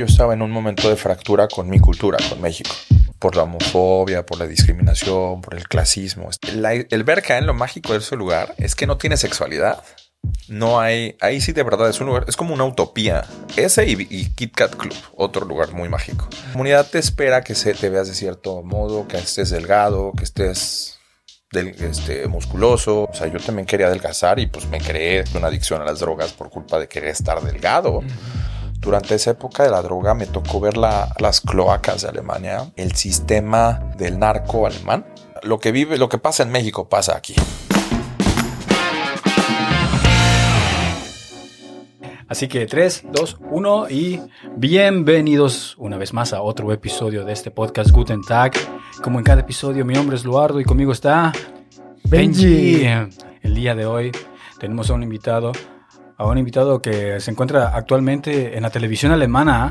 Yo estaba en un momento de fractura con mi cultura, con México. Por la homofobia, por la discriminación, por el clasismo. La- el ver en lo mágico de ese lugar es que no tiene sexualidad. No hay, ahí sí de verdad es un lugar, es como una utopía. Ese y, y Kit Kat Club, otro lugar muy mágico. La comunidad te espera que se, te veas de cierto modo, que estés delgado, que estés del, este, musculoso. O sea, yo también quería adelgazar y pues me creé una adicción a las drogas por culpa de querer estar delgado. Durante esa época de la droga me tocó ver la- las cloacas de Alemania, el sistema del narco alemán. Lo que vive, lo que pasa en México pasa aquí. Así que 3, 2, 1 y bienvenidos una vez más a otro episodio de este podcast Guten Tag. Como en cada episodio, mi nombre es Luardo y conmigo está Benji. El día de hoy tenemos a un invitado, a un invitado que se encuentra actualmente en la televisión alemana,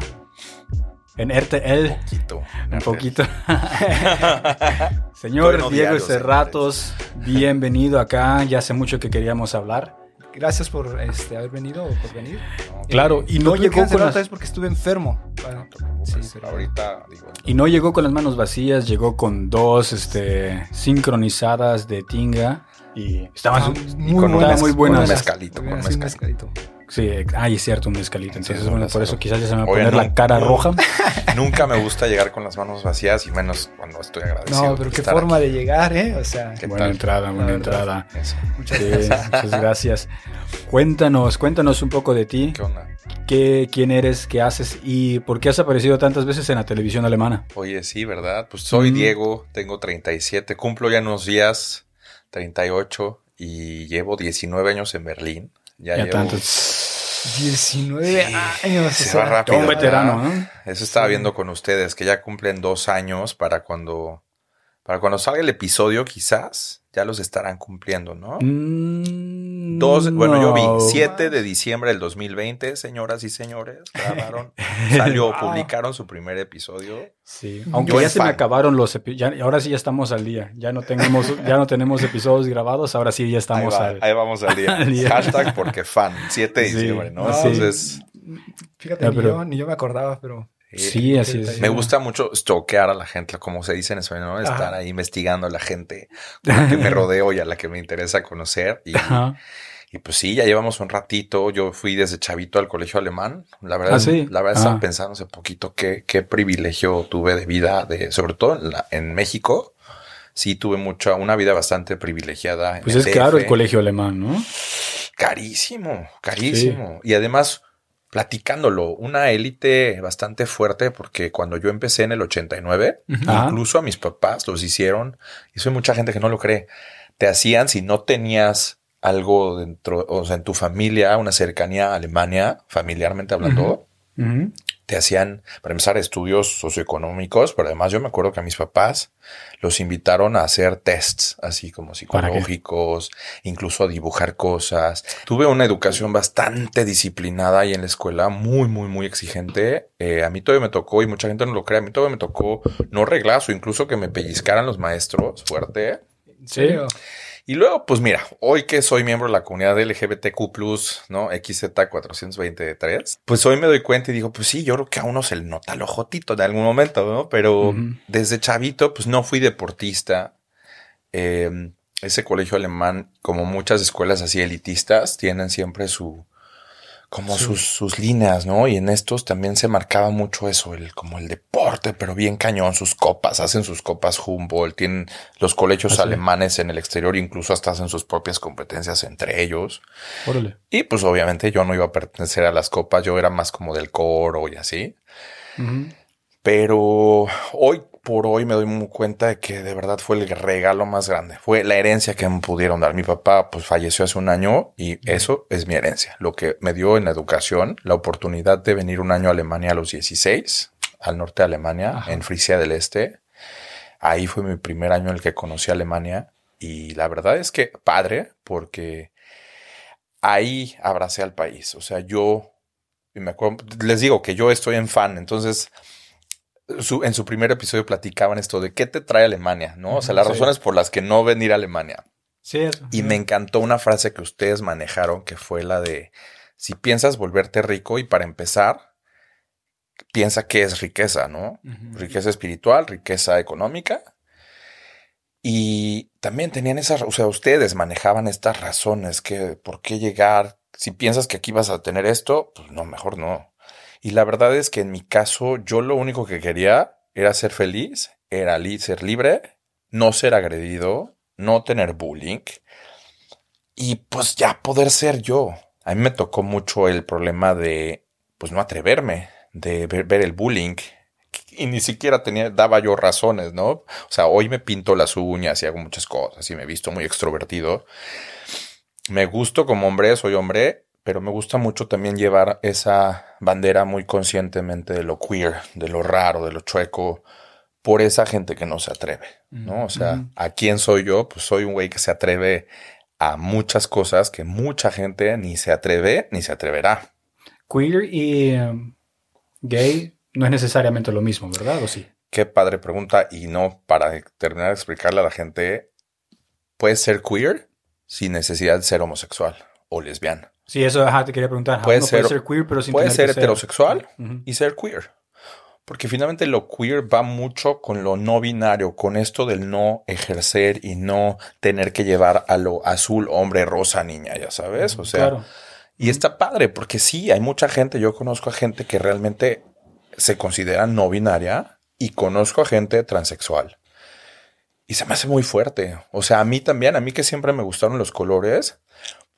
en RTL, Quito. un poquito. Señor en Diego Cerratos, bienvenido acá. Ya hace mucho que queríamos hablar. Gracias por este, haber venido o por venir. Claro, y no que llegó con las... otra vez porque estuve enfermo. Bueno, sí, pero- Ahorita digo. Y no llegó con las manos vacías, llegó con dos este, sincronizadas de tinga. Y estaban Ah, muy con un buenas. un mezcalito, con mezcalito. mezcalito. Sí, ay, es cierto, un mezcalito. Entonces, Sí, bueno, no, por eso quizás ya se me va a poner no, la cara no. roja. Nunca me gusta llegar con las manos vacías y menos cuando estoy agradecido. No, pero qué forma aquí. de llegar, ¿eh? O sea, ¿Qué Buena tal? entrada, buena entrada. Eso. muchas Sí, gracias. muchas gracias. Cuéntanos, cuéntanos un poco de ti. ¿Qué onda? ¿Qué, ¿Quién eres? ¿Qué haces? ¿Y por qué has aparecido tantas veces en la televisión alemana? Oye, sí, ¿verdad? Pues soy Mm. Diego, tengo 37, cumplo ya unos días 38 y llevo 19 años en Berlín. Ya, Ya llevo... tantos. 19 años. Se va rápido. Un veterano. Eso estaba Sí. viendo con ustedes, que ya cumplen dos años para cuando, para cuando salga el episodio, quizás ya los estarán cumpliendo, ¿no? Mm, Dos, bueno, yo vi 7 de diciembre del 2020, señoras y señores, grabaron, salió, Wow. publicaron su primer episodio. Sí, aunque Yo ya se me acabaron los episodios, ahora sí ya estamos al día, ya no tenemos, ya no tenemos episodios grabados, ahora sí ya estamos ahí, va, al ahí vamos al día. al día. Hashtag porque fan, 7 de Sí. diciembre, ¿no? Entonces, Fíjate, Ya, ni, pero- yo, ni yo me acordaba, pero. Eh, Sí, así es. Me gusta mucho stalkear a la gente, como se dice en español, ¿no? estar Ajá. ahí investigando a la gente con la que me rodeo y a la que me interesa conocer. Y, Ajá. y pues sí, ya llevamos un ratito. Yo fui desde chavito al colegio alemán. La verdad, Ah, sí. la verdad Ah. estaba pensando hace poquito qué, qué privilegio tuve de vida, de, sobre todo en, la- en México. Sí, tuve mucha, una vida bastante privilegiada. en Pues el es caro el colegio alemán, ¿no? Carísimo, carísimo. Y además, platicándolo, una élite bastante fuerte, porque cuando yo empecé en el 89, Ajá. incluso a mis papás los hicieron, y soy mucha gente que no lo cree, te hacían si no tenías algo dentro, o sea, en tu familia, una cercanía a Alemania, familiarmente hablando, Te hacían, para empezar, estudios socioeconómicos, pero además yo me acuerdo que a mis papás los invitaron a hacer tests, así como psicológicos, incluso a dibujar cosas. Tuve una educación bastante disciplinada y en la escuela muy, muy, muy exigente. Eh, a mí todavía me tocó, y mucha gente no lo cree, a mí todavía me tocó no reglazo, incluso que me pellizcaran los maestros fuerte. ¿En serio? Y luego, pues mira, hoy que soy miembro de la comunidad LGBTQ, ¿no? XZ423, pues hoy me doy cuenta y digo, pues sí, yo creo que a uno se le nota el ojotito de algún momento, ¿no? Pero desde chavito, pues no fui deportista. Eh, ese colegio alemán, como muchas escuelas así elitistas, tienen siempre su, como Sí. sus, sus líneas, ¿no? Y en estos también se marcaba mucho eso, el, como el deporte, pero bien cañón, sus copas, hacen sus copas Humboldt, tienen los colegios Ah, alemanes en el exterior, incluso hasta hacen sus propias competencias entre ellos. Órale. Y pues obviamente yo no iba a pertenecer a las copas, yo era más como del coro y así. Pero hoy por hoy me doy cuenta de que de verdad fue el regalo más grande. Fue la herencia que me pudieron dar. Mi papá pues falleció hace un año y eso es mi herencia. Lo que me dio en la educación, la oportunidad de venir un año a Alemania a los 16, al norte de Alemania, Ajá. en Frisia del Este. Ahí fue mi primer año en el que conocí a Alemania y la verdad es que padre porque ahí abracé al país. O sea, yo y me acuerdo, les digo que yo estoy en fan, entonces su- en su primer episodio platicaban esto de qué te trae Alemania, ¿no? O sea, las Sí. razones por las que no venir a Alemania. Eso. Y me encantó una frase que ustedes manejaron, que fue la de, si piensas volverte rico y para empezar, piensa que es riqueza, ¿no? Riqueza espiritual, riqueza económica. Y también tenían esas, o sea, ustedes manejaban estas razones, que por qué llegar, si piensas que aquí vas a tener esto, pues no, mejor no. Y la verdad es que en mi caso, yo lo único que quería era ser feliz, era ser libre, no ser agredido, no tener bullying y pues ya poder ser yo. A mí me tocó mucho el problema de, pues no atreverme, de ver, ver el bullying. Y ni siquiera tenía, daba yo razones, ¿no? O sea, hoy me pinto las uñas y hago muchas cosas y me he visto muy extrovertido. Me gusto como hombre, soy hombre, pero me gusta mucho también llevar esa bandera muy conscientemente de lo queer, de lo raro, de lo chueco, por esa gente que no se atreve, ¿no? O sea, Ujú. ¿a quién soy yo? Pues soy un güey que se atreve a muchas cosas que mucha gente ni se atreve ni se atreverá. Queer y um, gay no es necesariamente lo mismo, ¿verdad? ¿O sí? Qué padre pregunta. Y no, para terminar de explicarle a la gente, puedes ser queer sin necesidad de ser homosexual o lesbiana. Sí, eso ajá, te quería preguntar. Puede ser- puede ser queer, pero sin puede ser heterosexual y ser queer. Porque finalmente lo queer va mucho con lo no binario, con esto del no ejercer y no tener que llevar a lo azul, hombre, rosa, niña, ya sabes. O sea, claro. y está padre, porque sí, hay mucha gente, yo conozco a gente que realmente se considera no binaria y conozco a gente transexual. Y se me hace muy fuerte. O sea, a mí también, a mí que siempre me gustaron los colores,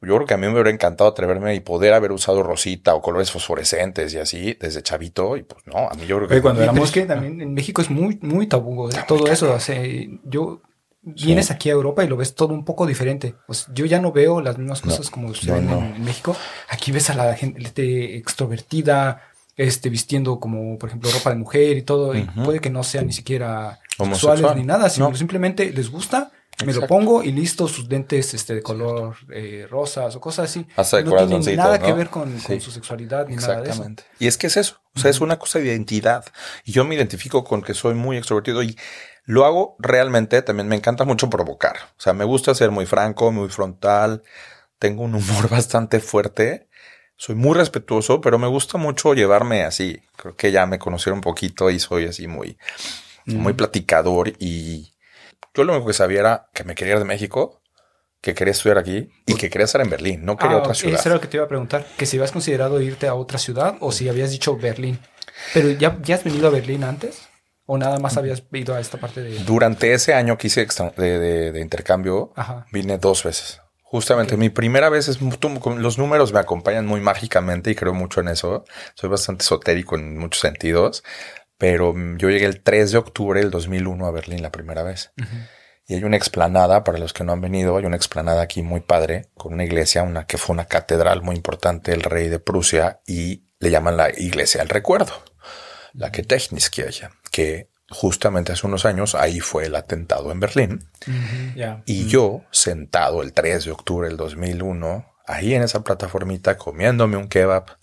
yo creo que a mí me hubiera encantado atreverme y poder haber usado rosita o colores fosforescentes y así desde chavito. Y pues no, a mí yo creo que Oye, cuando éramos- que también en México es muy, muy tabú eh, todo eso. O sea, yo vienes aquí a Europa y lo ves todo un poco diferente. Pues yo ya no veo las mismas No, cosas como se no. En, México. Aquí ves a la gente extrovertida, este, vistiendo como, por ejemplo, ropa de mujer y todo. Y puede que no sean ni siquiera Homosexual. sexuales ni nada, sino No. simplemente les gusta. Me lo pongo y listo, sus dentes este, de color eh, rosas o cosas así. Hasta de no corazoncitos, nada que ver con, con su sexualidad ni nada de eso. Y es que es eso. O sea, es una cosa de identidad. Y yo me identifico con que soy muy extrovertido y lo hago realmente. También me encanta mucho provocar. O sea, me gusta ser muy franco, muy frontal. Tengo un humor bastante fuerte. Soy muy respetuoso, pero me gusta mucho llevarme así. Creo que ya me conocieron un poquito y soy así muy, muy platicador. Y yo lo único que sabía era que me quería ir de México, que quería estudiar aquí y que quería estar en Berlín. No quería Ah, otra ciudad. Eso era lo que te iba a preguntar. Que si habías considerado irte a otra ciudad o si habías dicho Berlín. Pero ya, ya has venido a Berlín antes o nada más habías ido a esta parte de. Durante ese año que hice de, de- de intercambio, Ajá. vine dos veces. Justamente mi primera vez es los números me acompañan muy mágicamente y creo mucho en eso. Soy bastante esotérico en muchos sentidos, pero mm, yo llegué el 3 de octubre del 2001 a Berlín la primera vez. Y hay una explanada, para los que no han venido, hay una explanada aquí muy padre, con una iglesia, una que fue una catedral muy importante, el rey de Prusia, y le llaman la iglesia del recuerdo, la que Techniskirche, que justamente hace unos años ahí fue el atentado en Berlín. Y yo, sentado el 3 de octubre del 2001, ahí en esa plataformita comiéndome un kebab,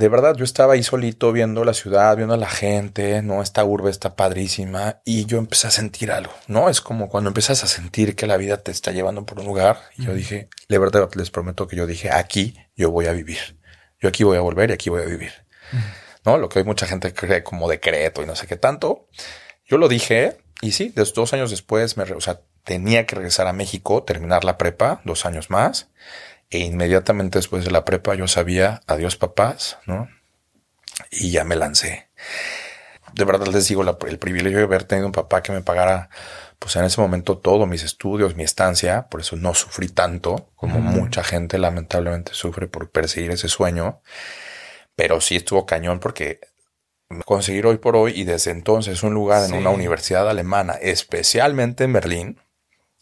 de verdad yo estaba ahí solito viendo la ciudad, viendo a la gente, no, esta urbe está padrísima y yo empecé a sentir algo, ¿no? Es como cuando empiezas a sentir que la vida te está llevando por un lugar y yo dije, de verdad les prometo que yo dije, aquí yo voy a vivir, yo aquí voy a volver y aquí voy a vivir, ¿no? Lo que hoy mucha gente cree como decreto y no sé qué tanto. Yo lo dije y sí, dos años después, me, o sea, tenía que regresar a México, terminar la prepa, dos años más. E inmediatamente después de la prepa yo sabía, adiós papás, ¿no? Y ya me lancé. De verdad les digo, la- el privilegio de haber tenido un papá que me pagara, pues en ese momento todo, mis estudios, mi estancia, por eso no sufrí tanto como mucha gente lamentablemente sufre por perseguir ese sueño. Pero sí estuvo cañón porque conseguir hoy por hoy y desde entonces un lugar en una universidad alemana, especialmente en Berlín,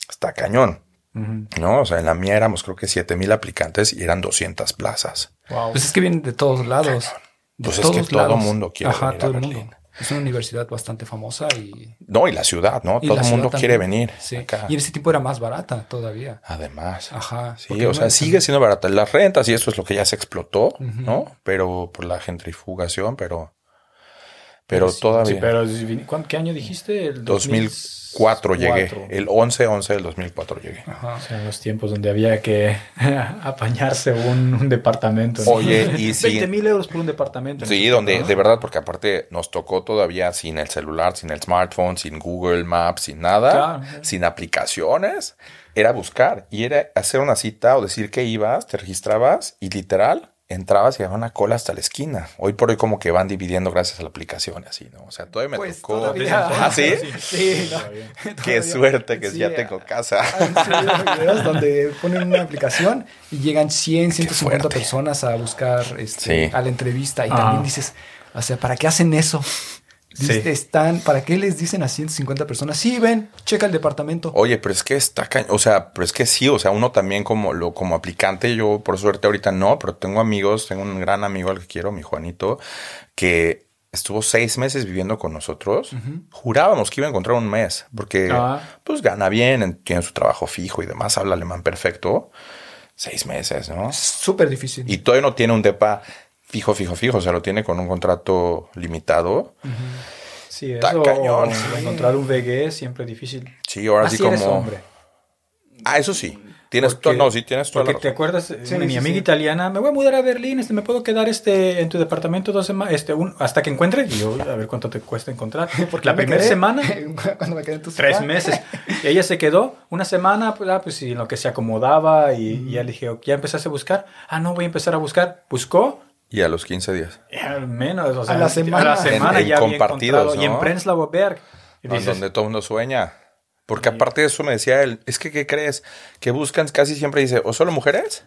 está cañón. ¿No? O sea, en la mía éramos creo que 7000 aplicantes y eran 200 plazas. Wow. Pues es que vienen de todos lados. De Pues es que todo mundo quiere Ajá, venir a todo el Berlín. mundo. Es una universidad bastante famosa y. No, y la ciudad, ¿no? y todo el mundo quiere venir Sí. acá. Y en ese tiempo era más barata todavía. Además. Ajá. Sí, o sea, sigue siendo barata. Las rentas y eso es lo que ya se explotó. ¿no? Pero por la gentrifugación, pero Pero Sí, todavía. sí, pero si- ¿cuán- ¿qué año dijiste? El 2004 llegué. 2004. El 11-11 del 2004 llegué. Ajá. O sea, en los tiempos donde había que apañarse un, un departamento. ¿no? Oye, y sí. 20 mil euros por un departamento. en Sí, donde de verdad, porque aparte nos tocó todavía sin el celular, sin el smartphone, sin Google Maps, sin nada, Claro. sin aplicaciones. Era buscar y era hacer una cita o decir que ibas, te registrabas y literal entrabas y había una cola hasta la esquina. Hoy por hoy como que van dividiendo gracias a la aplicación y así, ¿no? O sea, todavía me Pues tocó. todavía. ¿Ah, sí? Sí, no. Qué Todavía. suerte que Sí, ya tengo casa. Han subido videos donde ponen una aplicación y llegan 100, 150 fuerte. personas a buscar este, Sí. a la entrevista y Ah. también dices, o sea, ¿para qué hacen eso? Sí. Están, ¿Para qué les dicen a 150 personas? Sí, ven, checa el departamento. Oye, pero es que está cañón. O sea, pero es que sí, o sea, uno también como lo, como aplicante, yo por suerte ahorita no, pero tengo amigos, tengo un gran amigo al que quiero, mi Juanito, que estuvo seis meses viviendo con nosotros. Jurábamos que iba a encontrar un mes, porque Ah. pues gana bien, en- tiene su trabajo fijo y demás, habla alemán perfecto. Seis meses, ¿no? Es súper difícil. Y todavía no tiene un depa fijo, fijo, fijo, o sea, lo tiene con un contrato limitado. Sí, Está eso, cañón. encontrar un VG es siempre difícil. Sí, ahora Así sí como... eres hombre. Ah, eso sí. Tienes Porque- no, sí tienes toda la Porque te acuerdas, Sí, Una- mi sí, amiga sí. italiana, me voy a mudar a Berlín, este, me puedo quedar este en tu departamento dos semanas, este, un, hasta que encuentre. Y yo, a ver cuánto te cuesta encontrar. Porque la me primera quedé- semana, cuando me quedé en tu tres meses. Y ella se quedó una semana, pues, ah, pues sí, en lo que se acomodaba y, y ya le dije, ¿ya empezaste a buscar? Ah, no, voy a empezar a buscar. Buscó, Y a los 15 días. al menos, o sea, la semana. a la semana En- en ya compartidos, encontrado. Y en ¿no? Prenzlauer Berg. Y En dices, donde todo el mundo sueña. Porque aparte de eso me decía él, es que ¿qué crees? Que buscan casi siempre dice, o solo mujeres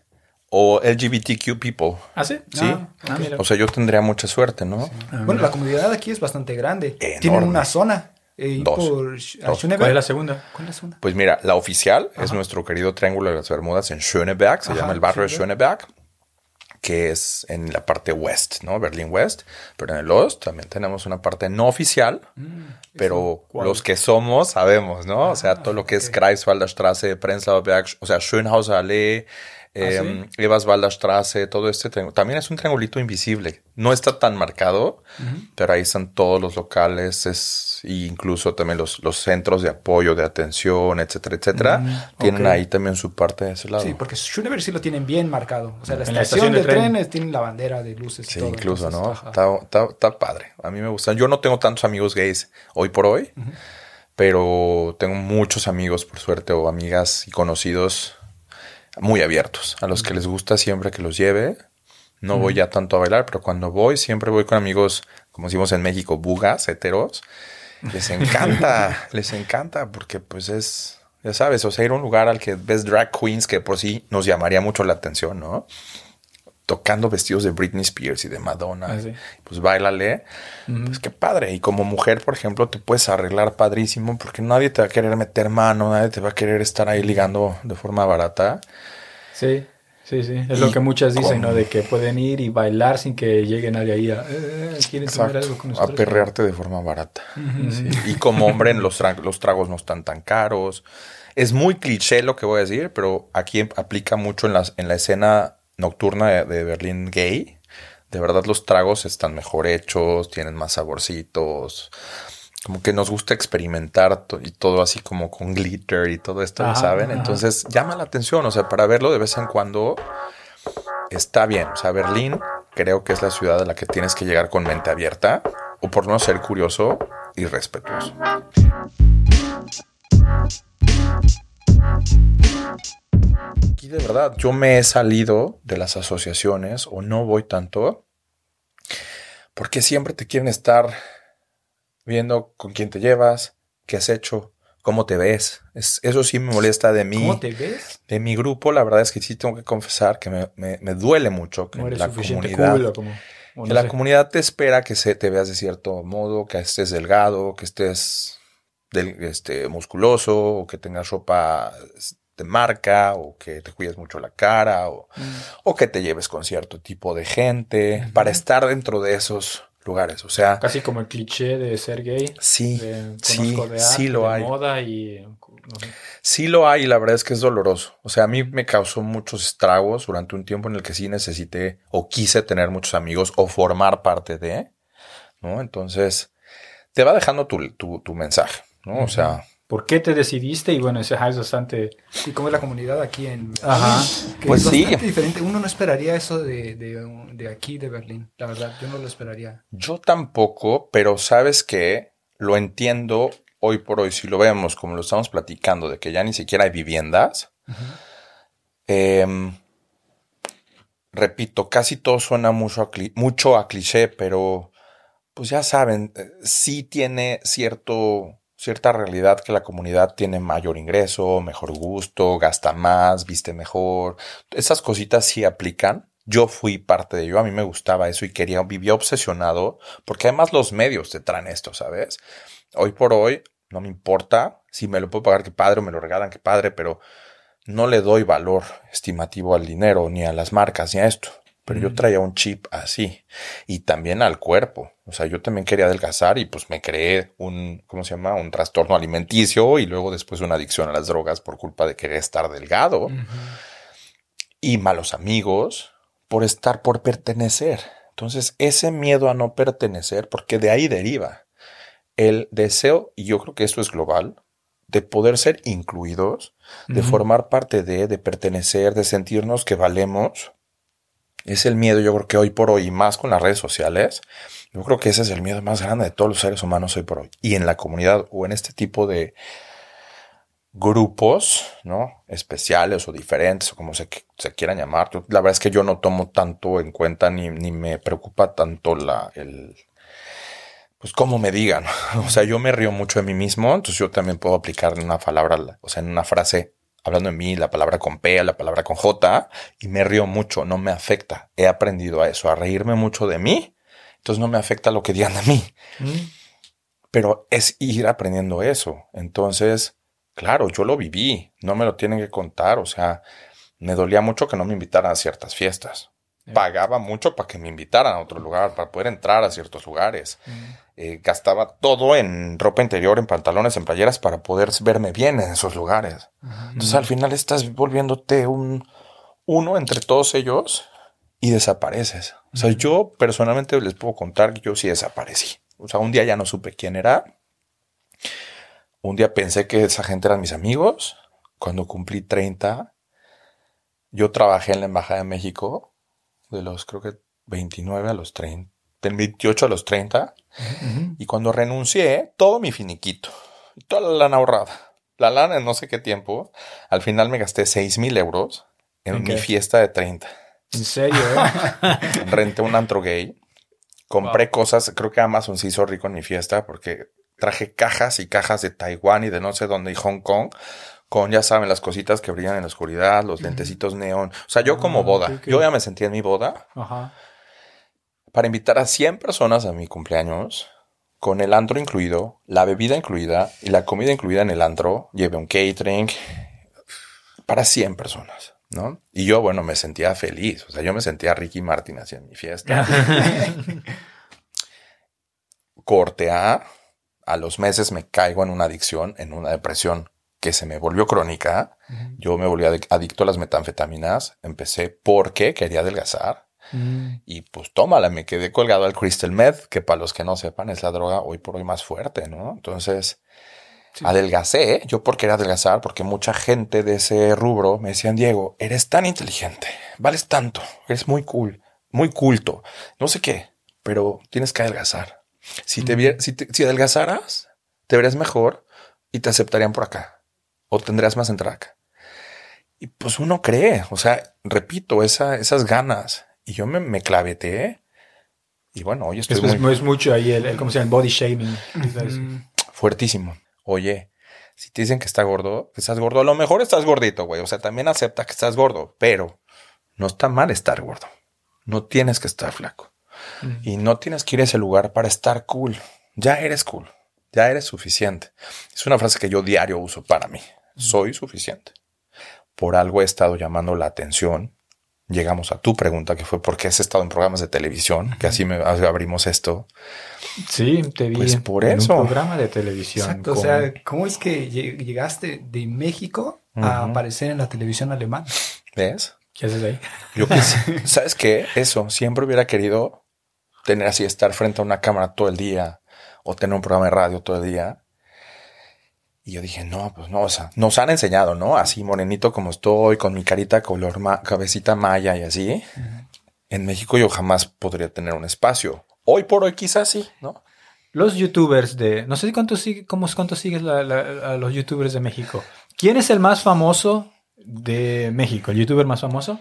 o LGBTQ people. ¿Ah, sí? Sí. Ah, ah. O sea, yo tendría mucha suerte, ¿no? Bueno, la comunidad aquí es bastante grande. Enorme. Tienen una zona. eh, Dos. por a Dos. Schöneberg. ¿Cuál es la segunda? ¿Cuál es la segunda? Pues mira, la oficial es nuestro querido Triángulo de las Bermudas en Schöneberg, se Ajá, llama el barrio de Schöneberg. Que es en la parte west, ¿no? Berlín West. Pero en el Ost también tenemos una parte no oficial, pero ¿cuál? los que somos sabemos, ¿no? o sea, todo lo que es Greifswalder Straße, Prenzlauer Berg, o sea, Schönhauser Allee, eh, Eberswalder Straße, todo este. También es un triangulito invisible. No está tan marcado, pero ahí están todos los locales, es, y incluso también los, los centros de apoyo, de atención, etcétera, etcétera. Tienen ok. ahí también su parte de ese lado. Sí, porque Schöneberg sí lo tienen bien marcado. O sea, la estación, de de tren. trenes tiene la bandera de luces Sí, todo. incluso, ¿no? está- está padre. A mí me gusta. Yo no tengo tantos amigos gays hoy por hoy, pero tengo muchos amigos, por suerte, o amigas y conocidos muy abiertos, a los que les gusta siempre que los lleve. No voy ya tanto a bailar, pero cuando voy, siempre voy con amigos, como decimos en México, bugas, heteros. Les encanta, les encanta, porque pues es, ya sabes, o sea, ir a un lugar al que ves drag queens que por sí nos llamaría mucho la atención, ¿no? Tocando vestidos de Britney Spears y de Madonna. Ah, sí. Pues bailale. Pues qué padre. Y como mujer, por ejemplo, te puedes arreglar padrísimo porque nadie te va a querer meter mano, nadie te va a querer estar ahí ligando de forma barata. Sí, sí, sí. Es Y lo que muchas dicen, con- ¿no? De que pueden ir y bailar sin que llegue nadie ahí a... Eh, ¿Quieren tomar algo con a nosotros? perrearte de forma barata. Sí. Y como hombre, los, tra- los tragos no están tan caros. Es muy cliché lo que voy a decir, pero aquí aplica mucho en, las, en la escena nocturna de, de Berlín gay. De verdad los tragos están mejor hechos, tienen más saborcitos. Como que nos gusta experimentar to- y todo así como con glitter y todo esto, Ajá, ¿saben? Entonces llama la atención, o sea, para verlo de vez en cuando está bien. O sea, Berlín creo que es la ciudad a la que tienes que llegar con mente abierta o por no ser curioso y respetuoso. Aquí de verdad, yo me he salido de las asociaciones o no voy tanto porque siempre te quieren estar viendo con quién te llevas, qué has hecho, cómo te ves. Es- eso sí me molesta de mí. ¿Cómo te ves? De mi grupo, la verdad es que sí tengo que confesar que me, me- me duele mucho que No eres la comunidad, como... que no la sé. comunidad te espera que se te veas de cierto modo, que estés delgado, que estés del- este, musculoso, o que tengas ropa marca, o que te cuides mucho la cara, o, o que te lleves con cierto tipo de gente, para estar dentro de esos lugares. O sea, Casi como el cliché de ser gay. sí, de- sí, sí lo de hay. moda y... no sé. Sí lo hay y la verdad es que es doloroso. O sea, a mí me causó muchos estragos durante un tiempo en el que sí necesité o quise tener muchos amigos o formar parte de. ¿no? Entonces, te va dejando tu, tu, tu mensaje, ¿no? O sea, ¿Por qué te decidiste? Y bueno, ese es bastante... Y cómo es la comunidad aquí en Ajá. que Pues es sí. diferente. Uno no esperaría eso de, de, de aquí, de Berlín. La verdad, yo no lo esperaría. yo tampoco, pero sabes que lo entiendo hoy por hoy, si lo vemos como lo estamos platicando, de que ya ni siquiera hay viviendas. Em, repito, casi todo suena mucho a, mucho a cliché, pero pues ya saben, eh, sí tiene cierto, cierta realidad que la comunidad tiene mayor ingreso, mejor gusto, gasta más, viste mejor. Esas cositas sí aplican. Yo fui parte de ello, a mí me gustaba eso y quería, vivía obsesionado, porque además los medios te traen esto, ¿sabes? Hoy por hoy no me importa si me lo puedo pagar, qué padre, o me lo regalan, qué padre, pero no le doy valor estimativo al dinero, ni a las marcas, ni a esto. Pero yo traía un chip así. Y también al cuerpo. O sea, yo también quería adelgazar y pues me creé un, ¿cómo se llama? Un trastorno alimenticio y luego después una adicción a las drogas por culpa de querer estar delgado. Y malos amigos por estar, por pertenecer. Entonces, ese miedo a no pertenecer, porque de ahí deriva el deseo, y yo creo que esto es global, de poder ser incluidos, de formar parte de, de pertenecer, de sentirnos que valemos. Es el miedo, yo creo que hoy por hoy, y más con las redes sociales, yo creo que ese es el miedo más grande de todos los seres humanos hoy por hoy. Y en la comunidad o en este tipo de grupos, ¿no? Especiales o diferentes, o como se, se quieran llamar. Yo- la verdad es que yo no tomo tanto en cuenta ni, ni me preocupa tanto la, el, pues como me digan. O sea, yo me río mucho de mí mismo, entonces yo también puedo aplicar en una palabra, o sea, en una frase, hablando de mí, la palabra con P, la palabra con J, y me río mucho, no me afecta. He aprendido a eso, a reírme mucho de mí, entonces no me afecta lo que digan de mí. Pero es ir aprendiendo eso. Entonces, claro, yo lo viví, no me lo tienen que contar, o sea, me dolía mucho que no me invitaran a ciertas fiestas. Pagaba mucho para que me invitaran a otro lugar, para poder entrar a ciertos lugares. Eh, gastaba todo en ropa interior, en pantalones, en playeras para poder verme bien en esos lugares. Entonces al final estás volviéndote un uno entre todos ellos y desapareces. O sea, yo personalmente les puedo contar que yo sí desaparecí. O sea, un día ya no supe quién era. Un día pensé que esa gente eran mis amigos. Cuando cumplí 30, yo trabajé en la Embajada de México de los, creo que 29 a los 30, del 28 a los 30. Y cuando renuncié, todo mi finiquito, toda la lana ahorrada, la lana en no sé qué tiempo, al final me gasté 6 mil euros en ¿En mi fiesta de 30. En serio, ¿eh? Renté un antro gay, compré cosas, creo que Amazon se hizo rico en mi fiesta porque traje cajas y cajas de Taiwán y de no sé dónde y Hong Kong. Con, ya saben, las cositas que brillan en la oscuridad, los lentecitos neón. O sea, yo como Ah, boda. ok, ok. Yo ya me sentía en mi boda Ajá. para invitar a 100 personas a mi cumpleaños, con el antro incluido, la bebida incluida y la comida incluida en el antro. Llevé un catering para 100 personas, ¿no? Y yo, bueno, me sentía feliz. O sea, yo me sentía Ricky Martin en mi fiesta. Corte A, a los meses me caigo en una adicción, en una depresión que se me volvió crónica. Yo me volví adic- adicto a las metanfetaminas. Empecé porque quería adelgazar. Mm. Y pues tómala, me quedé colgado al crystal meth, que para los que no sepan es la droga hoy por hoy más fuerte, ¿no? Entonces, adelgacé, yo por querer adelgazar, porque mucha gente de ese rubro me decían, Diego, eres tan inteligente, vales tanto, eres muy cool, muy culto, no sé qué, pero tienes que adelgazar. Si te, vier- si, te- si adelgazaras, te verías mejor y te aceptarían por acá, o tendrías más entrada acá. Y pues uno cree, o sea, repito, esa, esas ganas. Y yo me, me claveteé. Y bueno, hoy estoy Es, es- muy es mucho ahí el, el- ¿cómo se llama? El body shaming. fuertísimo. Oye, si te dicen que está gordo, que estás gordo, a lo mejor estás gordito, güey. O sea, también acepta que estás gordo, pero no está mal estar gordo. No tienes que estar flaco. Y no tienes que ir a ese lugar para estar cool. Ya eres cool. Ya eres suficiente. Es una frase que yo diario uso para mí. Soy suficiente. Por algo he estado llamando la atención. Llegamos a tu pregunta, que fue por qué has estado en programas de televisión, que así me abrimos esto. Sí, te vi Pues por en eso. un programa de televisión. Exacto. O con- sea, ¿cómo es que lle- llegaste de México a aparecer en la televisión alemana? ¿Ves? ¿Qué haces ahí? Yo quise- ¿sabes qué? Eso, siempre hubiera querido tener así, estar frente a una cámara todo el día o tener un programa de radio todo el día. Y yo dije, no, pues no, o sea, nos han enseñado, ¿no? Así morenito como estoy, con mi carita color ma- cabecita maya y así. En México yo jamás podría tener un espacio. Hoy por hoy quizás sí, ¿no? Los youtubers de... No sé cuántos, sigue- cómo, cuántos sigues la- la- a los youtubers de México. ¿Quién es el más famoso de México? ¿El youtuber más famoso?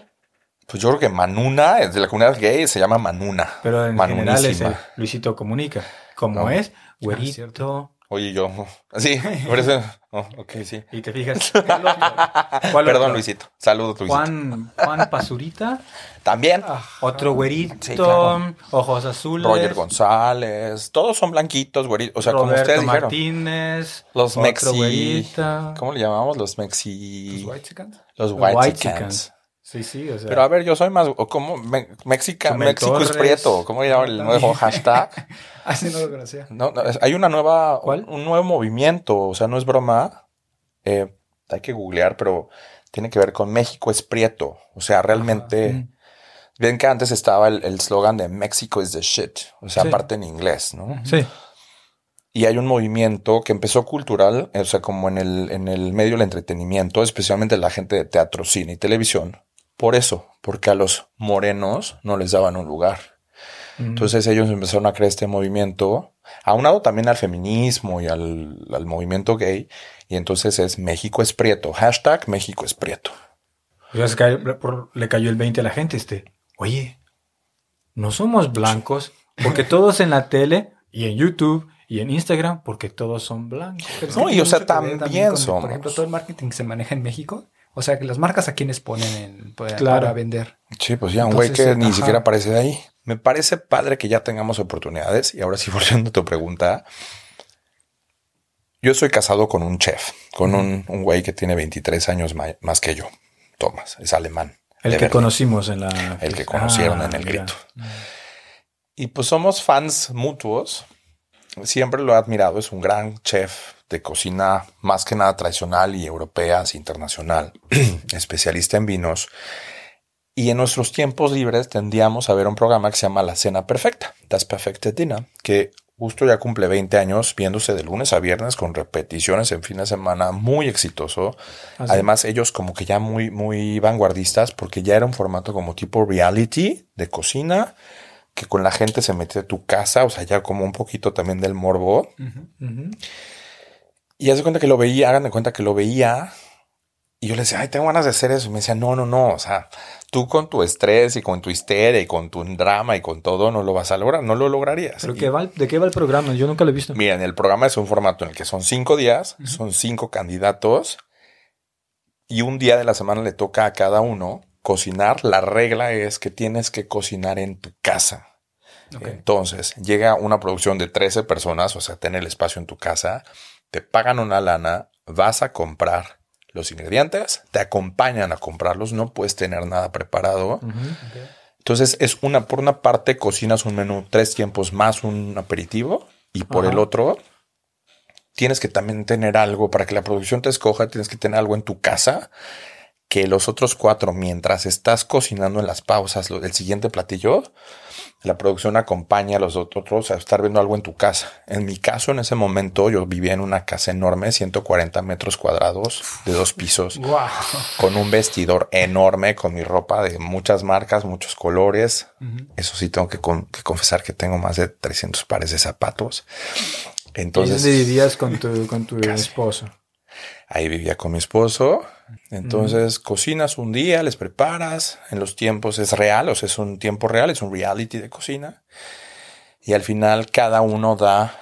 Pues yo creo que Manuna, es de la comunidad gay, se llama Manuna. Pero en general es el Luisito Comunica. Como No. es, Ah, güerito. Oye, yo, sí, por eso, oh, ok, sí. y te fijas. Perdón, Luisito. Saludos, Luisito. Juan, Juan Pazurita. También. Otro güerito. Sí, claro. Ojos azules. Roger González. Todos son blanquitos, güeritos. O sea, como Roberto ustedes dijeron. Martínez. Los otro Mexi. güerita. ¿Cómo le llamamos? Los Mexi. Los white chickens. Los Los White Whitexicans. Chickens. Sí, sí, o sea. Pero a ver, yo soy más. ¿Cómo? Me- Mexica, México es prieto. ¿Cómo llama el nuevo hashtag? Así no lo conocía. No, no, hay una nueva. ¿Cuál? Un nuevo movimiento. O sea, no es broma. Eh, hay que googlear, pero tiene que ver con México es prieto. O sea, realmente. Mm. Ven que antes estaba el el eslogan de México is the shit. O sea, Sí. aparte en inglés, ¿no? Sí. Y hay un movimiento que empezó cultural, o sea, como en el, en el medio del entretenimiento, especialmente la gente de teatro, cine y televisión. Por eso, porque a los morenos no les daban un lugar. Mm. Entonces ellos empezaron a crear este movimiento, aunado también al feminismo y al, al movimiento gay. Y entonces es México es prieto. Hashtag México es prieto. O sea, es que por- le cayó el 20 a la gente. Este, oye, no somos blancos porque todos en la tele y en YouTube y en Instagram porque todos son blancos. Pero No, y o sea, también con, somos. Por ejemplo, todo el marketing que se maneja en México. O sea, que las marcas a quienes ponen en- para, Claro. para vender. Sí, pues ya, un güey que ni ajá. siquiera aparece de ahí. Me parece padre que ya tengamos oportunidades. Y ahora sí, volviendo a tu pregunta. Yo soy casado con un chef, con un, un güey que tiene 23 años ma- más que yo. Thomas, es alemán. El que Berlín. conocimos en la... El que conocieron Ah, en el mira. grito. Y pues somos fans mutuos. Siempre lo he admirado. Es un gran chef de cocina más que nada tradicional y europea, así internacional, especialista en vinos. Y en nuestros tiempos libres tendíamos a ver un programa que se llama La Cena Perfecta, Das Perfecte Dinner, que justo ya cumple 20 años viéndose de lunes a viernes con repeticiones en fin de semana, muy exitoso. Además, ellos como que ya muy, muy vanguardistas porque ya era un formato como tipo reality de cocina, que con la gente se mete a tu casa, o sea, ya como un poquito también del morbo. Y haz de cuenta que lo veía, hagan de cuenta que lo veía. Y yo le decía, ay, tengo ganas de hacer eso. Y me decía, no, no, no. O sea, tú con tu estrés y con tu histeria y con tu drama y con todo no lo vas a lograr, no lo lograrías. ¿Pero Y- qué va, el- de qué va el programa? Yo nunca lo he visto. Miren, el programa es un formato en el que son cinco días, son cinco candidatos y un día de la semana le toca a cada uno cocinar. La regla es que tienes que cocinar en tu casa. Entonces, llega una producción de 13 personas, o sea, tener el espacio en tu casa, te pagan una lana, vas a comprar los ingredientes, te acompañan a comprarlos, no puedes tener nada preparado. Entonces, es una, por una parte, cocinas un menú tres tiempos más un aperitivo, y por el otro, tienes que también tener algo para que la producción te escoja, tienes que tener algo en tu casa que los otros cuatro, mientras estás cocinando en las pausas el siguiente platillo, la producción acompaña a los otros a estar viendo algo en tu casa. En mi caso, en ese momento, yo vivía en una casa enorme, 140 metros cuadrados, de dos pisos, Wow. con un vestidor enorme, con mi ropa de muchas marcas, muchos colores. Eso sí, tengo que, con- que confesar que tengo más de 300 pares de zapatos. Entonces Entonces, vivías con tu, con tu esposo. Ahí vivía con mi esposo. Entonces, cocinas un día, les preparas. En los tiempos es real, o sea, es un tiempo real, es un reality de cocina. Y al final, cada uno da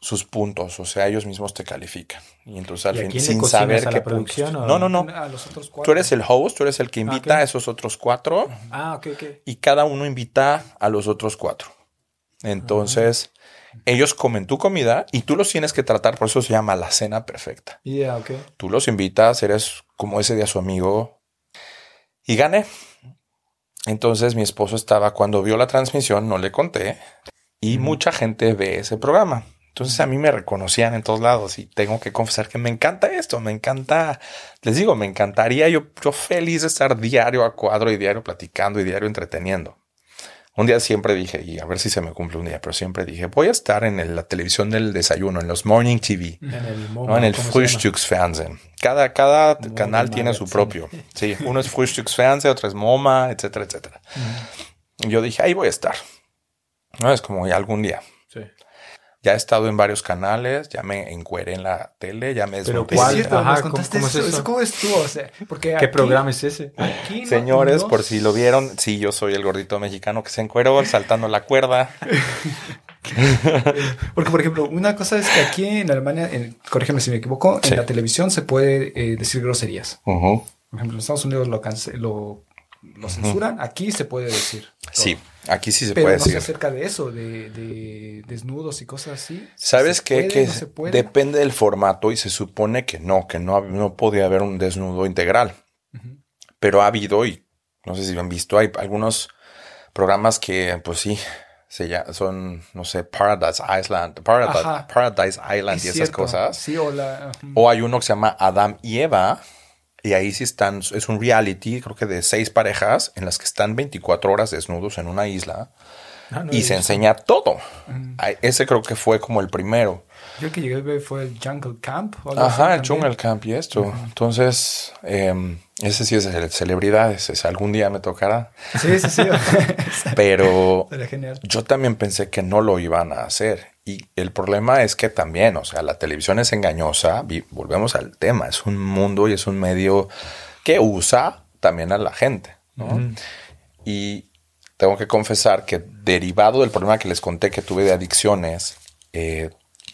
sus puntos, o sea, ellos mismos te califican. Y entonces, al ¿Y fin, sin saber a la qué producción puntos- o- No, no, no. A los otros cuatro. Tú eres el host, tú eres el que invita ok. a esos otros cuatro Ah, ok, ok. y cada uno invita a los otros cuatro. Entonces, ellos comen tu comida y tú los tienes que tratar, por eso se llama la cena perfecta. Yeah, ok. Tú los invitas, eres como ese día su amigo y gané. Entonces mi esposo estaba, cuando vio la transmisión, no le conté y mucha gente ve ese programa. Entonces a mí me reconocían en todos lados y tengo que confesar que me encanta esto, me encanta, les digo, me encantaría yo, yo feliz de estar diario a cuadro y diario platicando y diario entreteniendo. Un día siempre dije, y a ver si se me cumple un día, pero siempre dije, voy a estar en el- la televisión del desayuno, en los morning TV, En el, ¿no? En el. Frühstücksfernsehen. Cada, cada canal tiene su propio. Sí, uno es Frühstücksfernsehen, otro es MoMA, etcétera, etcétera. Y yo dije, ahí voy a estar. No es como algún día. Ya he estado en varios canales, ya me encueré en la tele, ya me Pero desnudé. Es ¿Cuál? cierto, Ajá, nos ¿cómo- contaste cómo es eso. eso? ¿Cómo estuvo? O sea, porque ¿Qué aquí- programa es ese? aquí no- Señores, no- por si lo vieron, sí, yo soy el gordito mexicano que se encueró saltando la cuerda. Porque, por ejemplo, una cosa es que aquí en Alemania, en, corrígeme si me equivoco, Sí. en la televisión se puede eh, decir groserías. Por ejemplo, en Estados Unidos lo, lo, lo censuran, aquí se puede decir. todo. Sí, aquí sí se Pero puede no decir. acerca de eso, de, de desnudos y cosas así. ¿Sabes ¿Se qué? Que no depende del formato y se supone que no, que no, no podía haber un desnudo integral. Pero ha habido y no sé si lo han visto, hay algunos programas que pues sí, se llama- son, no sé, Paradise Island, Paradise. Paradise Island Es y esas cierto. cosas. Sí, o la... O hay uno que se llama Adam y Eva. Y ahí sí están, es un reality, creo que de seis parejas, en las que están 24 horas desnudos en una isla Ah, no y se visto. enseña todo. Mm. Ese creo que fue como el primero. Yo que llegué a ver fue el Jungle Camp. o Ajá, el también. Jungle Camp y esto. Entonces, em, ese sí es de celebridades. ese algún día me tocará. Sí, sí, sí. Pero yo también pensé que no lo iban a hacer. Y el problema es que también, o sea, la televisión es engañosa. Volvemos al tema. Es un mundo y es un medio que usa también a la gente. ¿no? Y tengo que confesar que derivado del problema que les conté que tuve de adicciones, eh,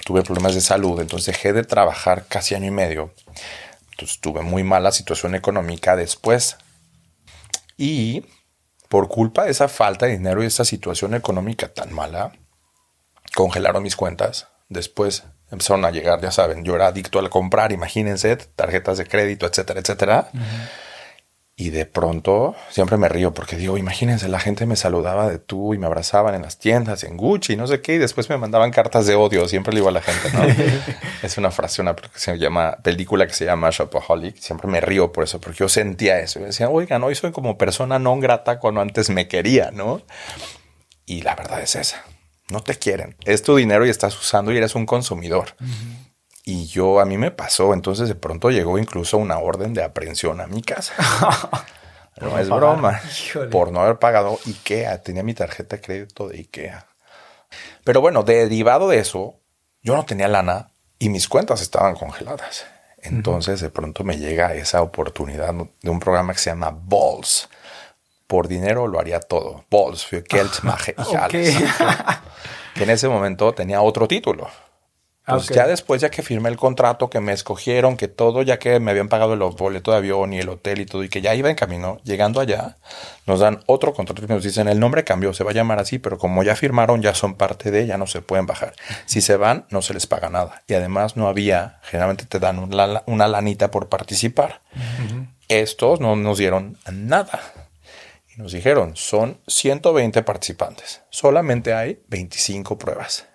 tuve problemas de salud, entonces dejé de trabajar casi año y medio. Entonces tuve muy mala situación económica después. Y por culpa de esa falta de dinero y esa situación económica tan mala, congelaron mis cuentas. Después empezaron a llegar, ya saben, yo era adicto al comprar, imagínense, tarjetas de crédito, etcétera, etcétera. Y de pronto siempre me río porque digo, imagínense, la gente me saludaba de tú y me abrazaban en las tiendas, en Gucci, no sé qué, y después me mandaban cartas de odio. Siempre le digo a la gente, ¿no? es una frase, una que se llama, película que se llama Shopaholic. Siempre me río por eso, porque yo sentía eso. Yo decía, oigan, hoy soy como persona no grata cuando antes me quería, ¿no? Y la verdad es esa. No te quieren. Es tu dinero y estás usando y eres un consumidor. Y yo, a mí me pasó, entonces de pronto llegó incluso una orden de aprehensión a mi casa. no es pagar. broma. Híjole. Por no haber pagado IKEA. Tenía mi tarjeta de crédito de IKEA. Pero bueno, derivado de eso, yo no tenía lana y mis cuentas estaban congeladas. Entonces de pronto me llega esa oportunidad de un programa que se llama Balls. Por dinero lo haría todo. Balls, für Geld mache ich alles. Que en ese momento tenía otro título. Pues Ok. ya después, ya que firmé el contrato, que me escogieron, que todo, ya que me habían pagado el boleto de avión y el hotel y todo, y que ya iba en camino, llegando allá, nos dan otro contrato y nos dicen, el nombre cambió, se va a llamar así, pero como ya firmaron, ya son parte de, ya no se pueden bajar. Si se van, no se les paga nada. Y además no había, generalmente te dan una lanita por participar. Estos no nos dieron nada. Y nos dijeron, son 120 participantes, solamente hay 25 pruebas.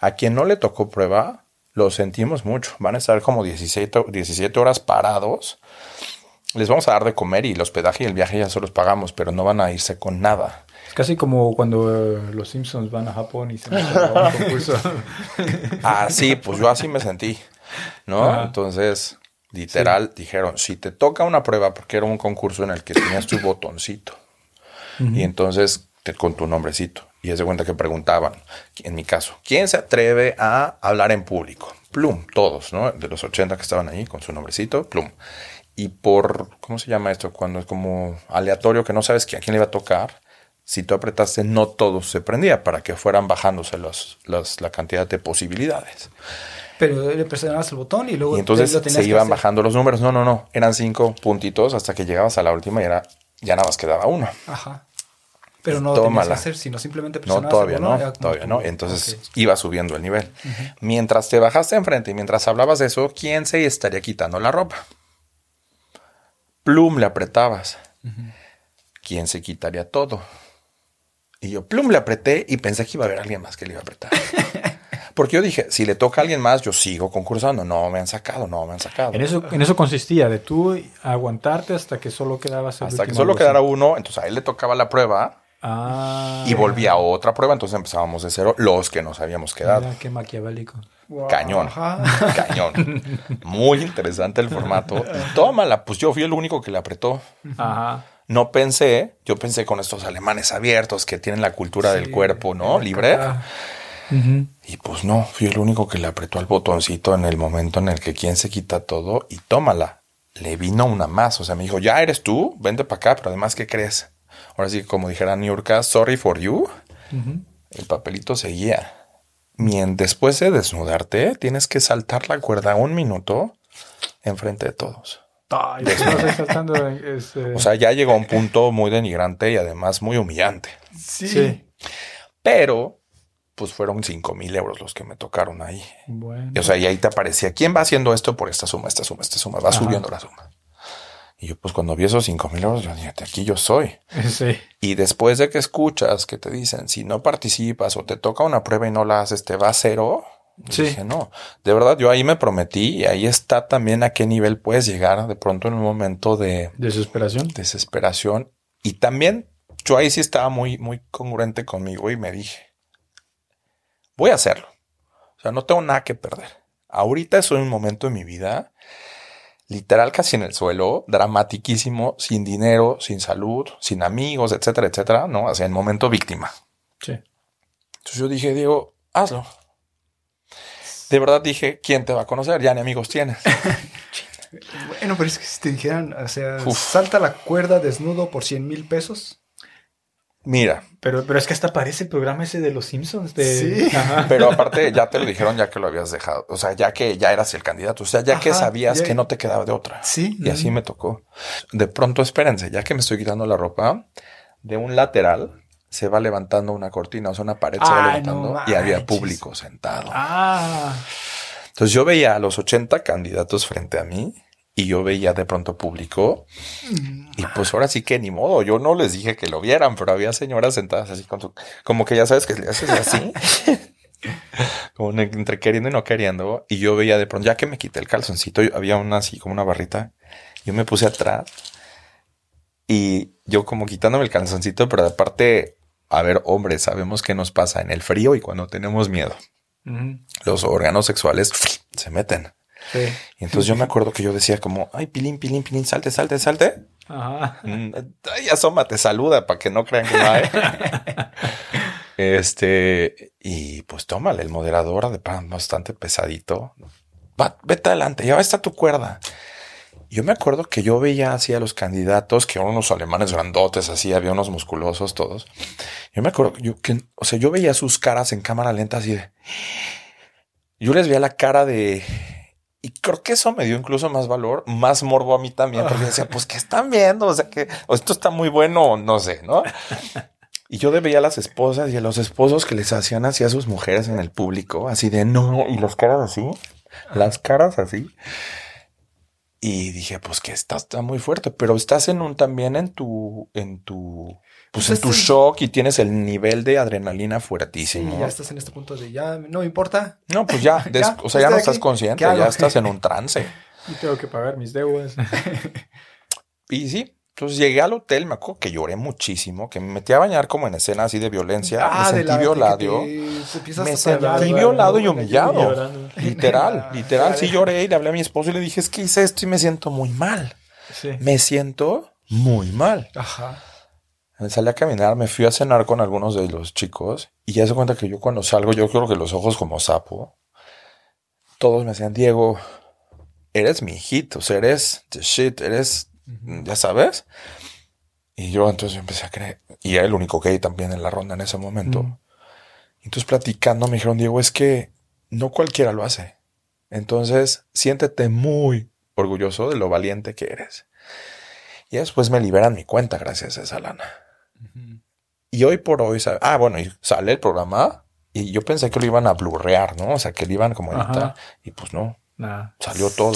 A quien no le tocó prueba, lo sentimos mucho. Van a estar como 17, 17 horas parados. Les vamos a dar de comer y el hospedaje y el viaje ya se los pagamos, pero no van a irse con nada. Es casi como cuando eh, los Simpsons van a Japón y se meten a un concurso. Así, pues yo así me sentí, ¿no? Ajá. Entonces, literal, dijeron, si te toca una prueba, porque era un concurso en el que tenías tu botoncito, y entonces te, con tu nombrecito, y es de cuenta que preguntaban, en mi caso, ¿quién se atreve a hablar en público? Plum, todos, ¿no? De los 80 que estaban ahí con su nombrecito, plum. Y por, ¿cómo se llama esto? Cuando es como aleatorio que no sabes que a quién le iba a tocar, si tú apretaste, no todo se prendía para que fueran bajándose los, los- la cantidad de posibilidades. Pero le presionabas el botón y luego Y entonces lo se iban bajando los números. No, no, no. Eran cinco puntitos hasta que llegabas a la última y era, ya nada más quedaba uno. Ajá. Pero no lo que hacer, sino simplemente No, presionabas todavía el no, botón. como todavía no. Entonces iba subiendo el nivel. Mientras te bajaste enfrente y mientras hablabas de eso, ¿quién se estaría quitando la ropa? Plum le apretabas. ¿Quién se quitaría todo? Y yo, plum, le apreté y pensé que iba a haber alguien más que le iba a apretar. Porque yo dije, si le toca a alguien más, yo sigo concursando. No me han sacado, no me han sacado. En eso, en eso consistía, de tú aguantarte hasta que solo quedabas el Hasta que solo quedara uno, entonces a él le tocaba la prueba Ah. Y volví a otra prueba, entonces empezábamos de cero los que nos habíamos quedado. Mira, qué maquiavélico. Cañón. Ajá. Cañón. Muy interesante el formato. Y tómala, pues yo fui el único que le apretó. Ajá. No pensé, yo pensé con estos alemanes abiertos que tienen la cultura del cuerpo, ¿no? Libre. Y pues no, fui el único que le apretó al botoncito en el momento en el que quien se quita todo y tómala. Le vino una más, o sea, me dijo, ya eres tú, vente para acá, pero además, ¿qué crees? Ahora sí, como dijera Niurka, sorry for you, el papelito seguía. Mien, después de desnudarte, tienes que saltar la cuerda un minuto enfrente de todos. Ay, no estoy saltando, este, O sea, ya llegó a un punto muy denigrante y además muy humillante. sí. Pero, pues fueron cinco mil euros los que me tocaron ahí. Bueno. O sea, y ahí te aparecía, ¿quién va haciendo esto por esta suma, esta suma, esta suma? Va Ajá. subiendo la suma. Y yo, pues cuando vi esos cinco mil euros, yo dije, aquí yo soy. Sí. Y después de que escuchas que te dicen, si no participas o te toca una prueba y no la haces, te va a cero. Sí. Dije, no, de verdad, yo ahí me prometí y ahí está también a qué nivel puedes llegar de pronto en un momento de Desesperación. desesperación. Y también yo ahí sí estaba muy, muy congruente conmigo y me dije, voy a hacerlo. O sea, no tengo nada que perder. Ahorita estoy en un momento de mi vida, literal casi en el suelo, dramatiquísimo, sin dinero, sin salud, sin amigos, etcétera, etcétera, ¿no? O sea, en momento víctima. Sí. Entonces yo dije, Diego, hazlo. De verdad dije, ¿quién te va a conocer? Ya ni amigos tienes. Bueno, pero es que si te dijeran, o sea, Uf. salta la cuerda desnudo por 100 mil pesos. Mira, Pero, pero es que hasta parece el programa ese de los Simpsons. De... Sí. Ajá. Pero aparte ya te lo dijeron ya que lo habías dejado. O sea, ya que ya eras el candidato. O sea, ya que sabías ya- que no te quedaba de otra. Sí. Y así me tocó. De pronto, espérense, ya que me estoy quitando la ropa, de un lateral se va levantando una cortina, o sea, una pared se va levantando no y había público sentado. Ah. Entonces yo veía a los 80 candidatos frente a mí y yo veía de pronto público y pues ahora sí que ni modo, yo no les dije que lo vieran, pero había señoras sentadas así con su, como que ya sabes que le haces así, como entre queriendo y no queriendo y yo veía de pronto, ya que me quité el calzoncito, había una así como una barrita, yo me puse atrás y yo como quitándome el calzoncito, pero aparte, a ver, hombre, sabemos qué nos pasa en el frío y cuando tenemos miedo. Los órganos sexuales se meten. Sí. Y entonces yo me acuerdo que yo decía como, ay, pilín, pilín, pilín, salte, salte, salte. Ajá. Mm, Ay, asómate, saluda para que no crean que no hay. este, y pues tómale, el moderador de pan bastante pesadito. Va, vete adelante, ya está tu cuerda. Yo me acuerdo que yo veía así a los candidatos, que eran unos alemanes grandotes, así, había unos musculosos todos. Yo me acuerdo que yo, que, o sea, yo veía sus caras en cámara lenta así de... Yo les veía la cara de... Y creo que eso me dio incluso más valor, más morbo a mí también, porque decía, pues, ¿qué están viendo? O sea, que o esto está muy bueno, no sé, ¿no? Y yo veía a las esposas y a los esposos que les hacían así a sus mujeres en el público, así de no, y las caras así, las caras así. Y dije, pues que está, está muy fuerte, pero estás en un también en tu, en tu, pues Pues en tu shock y tienes el nivel de adrenalina Sí, fuertísimo. ya estás en este punto de ya no me importa. No, pues ya, des- Ya, o sea, ya no estás aquí. consciente, ya estás en un trance. Y tengo que pagar mis deudas. Y sí, entonces llegué al hotel, me acuerdo que lloré muchísimo, que me metí a bañar como en escena así de violencia, me Ah, de sentí la- violado. te- Me sentí violado y humillado. Literal, literal. Sí lloré y le hablé a mi esposo y le dije, es que hice esto y me siento muy mal. Sí. Me siento muy mal. Ajá. Me salí a caminar, me fui a cenar con algunos de los chicos y ya se cuenta que yo cuando salgo, yo creo que los ojos como sapo, todos me decían, Diego, eres mi hit, o sea, eres the shit, eres, ya sabes. Y yo entonces empecé a creer, y era el único gay también en la ronda en ese momento. Mm. Entonces platicando me dijeron, Diego, es que no cualquiera lo hace. Entonces siéntete muy orgulloso de lo valiente que eres. Y después me liberan mi cuenta gracias a esa lana. Y hoy por hoy, ah, bueno, y sale el programa y yo pensé que lo iban a blurrear, ¿no? O sea, que lo iban como a editar. Y pues no, salió todo.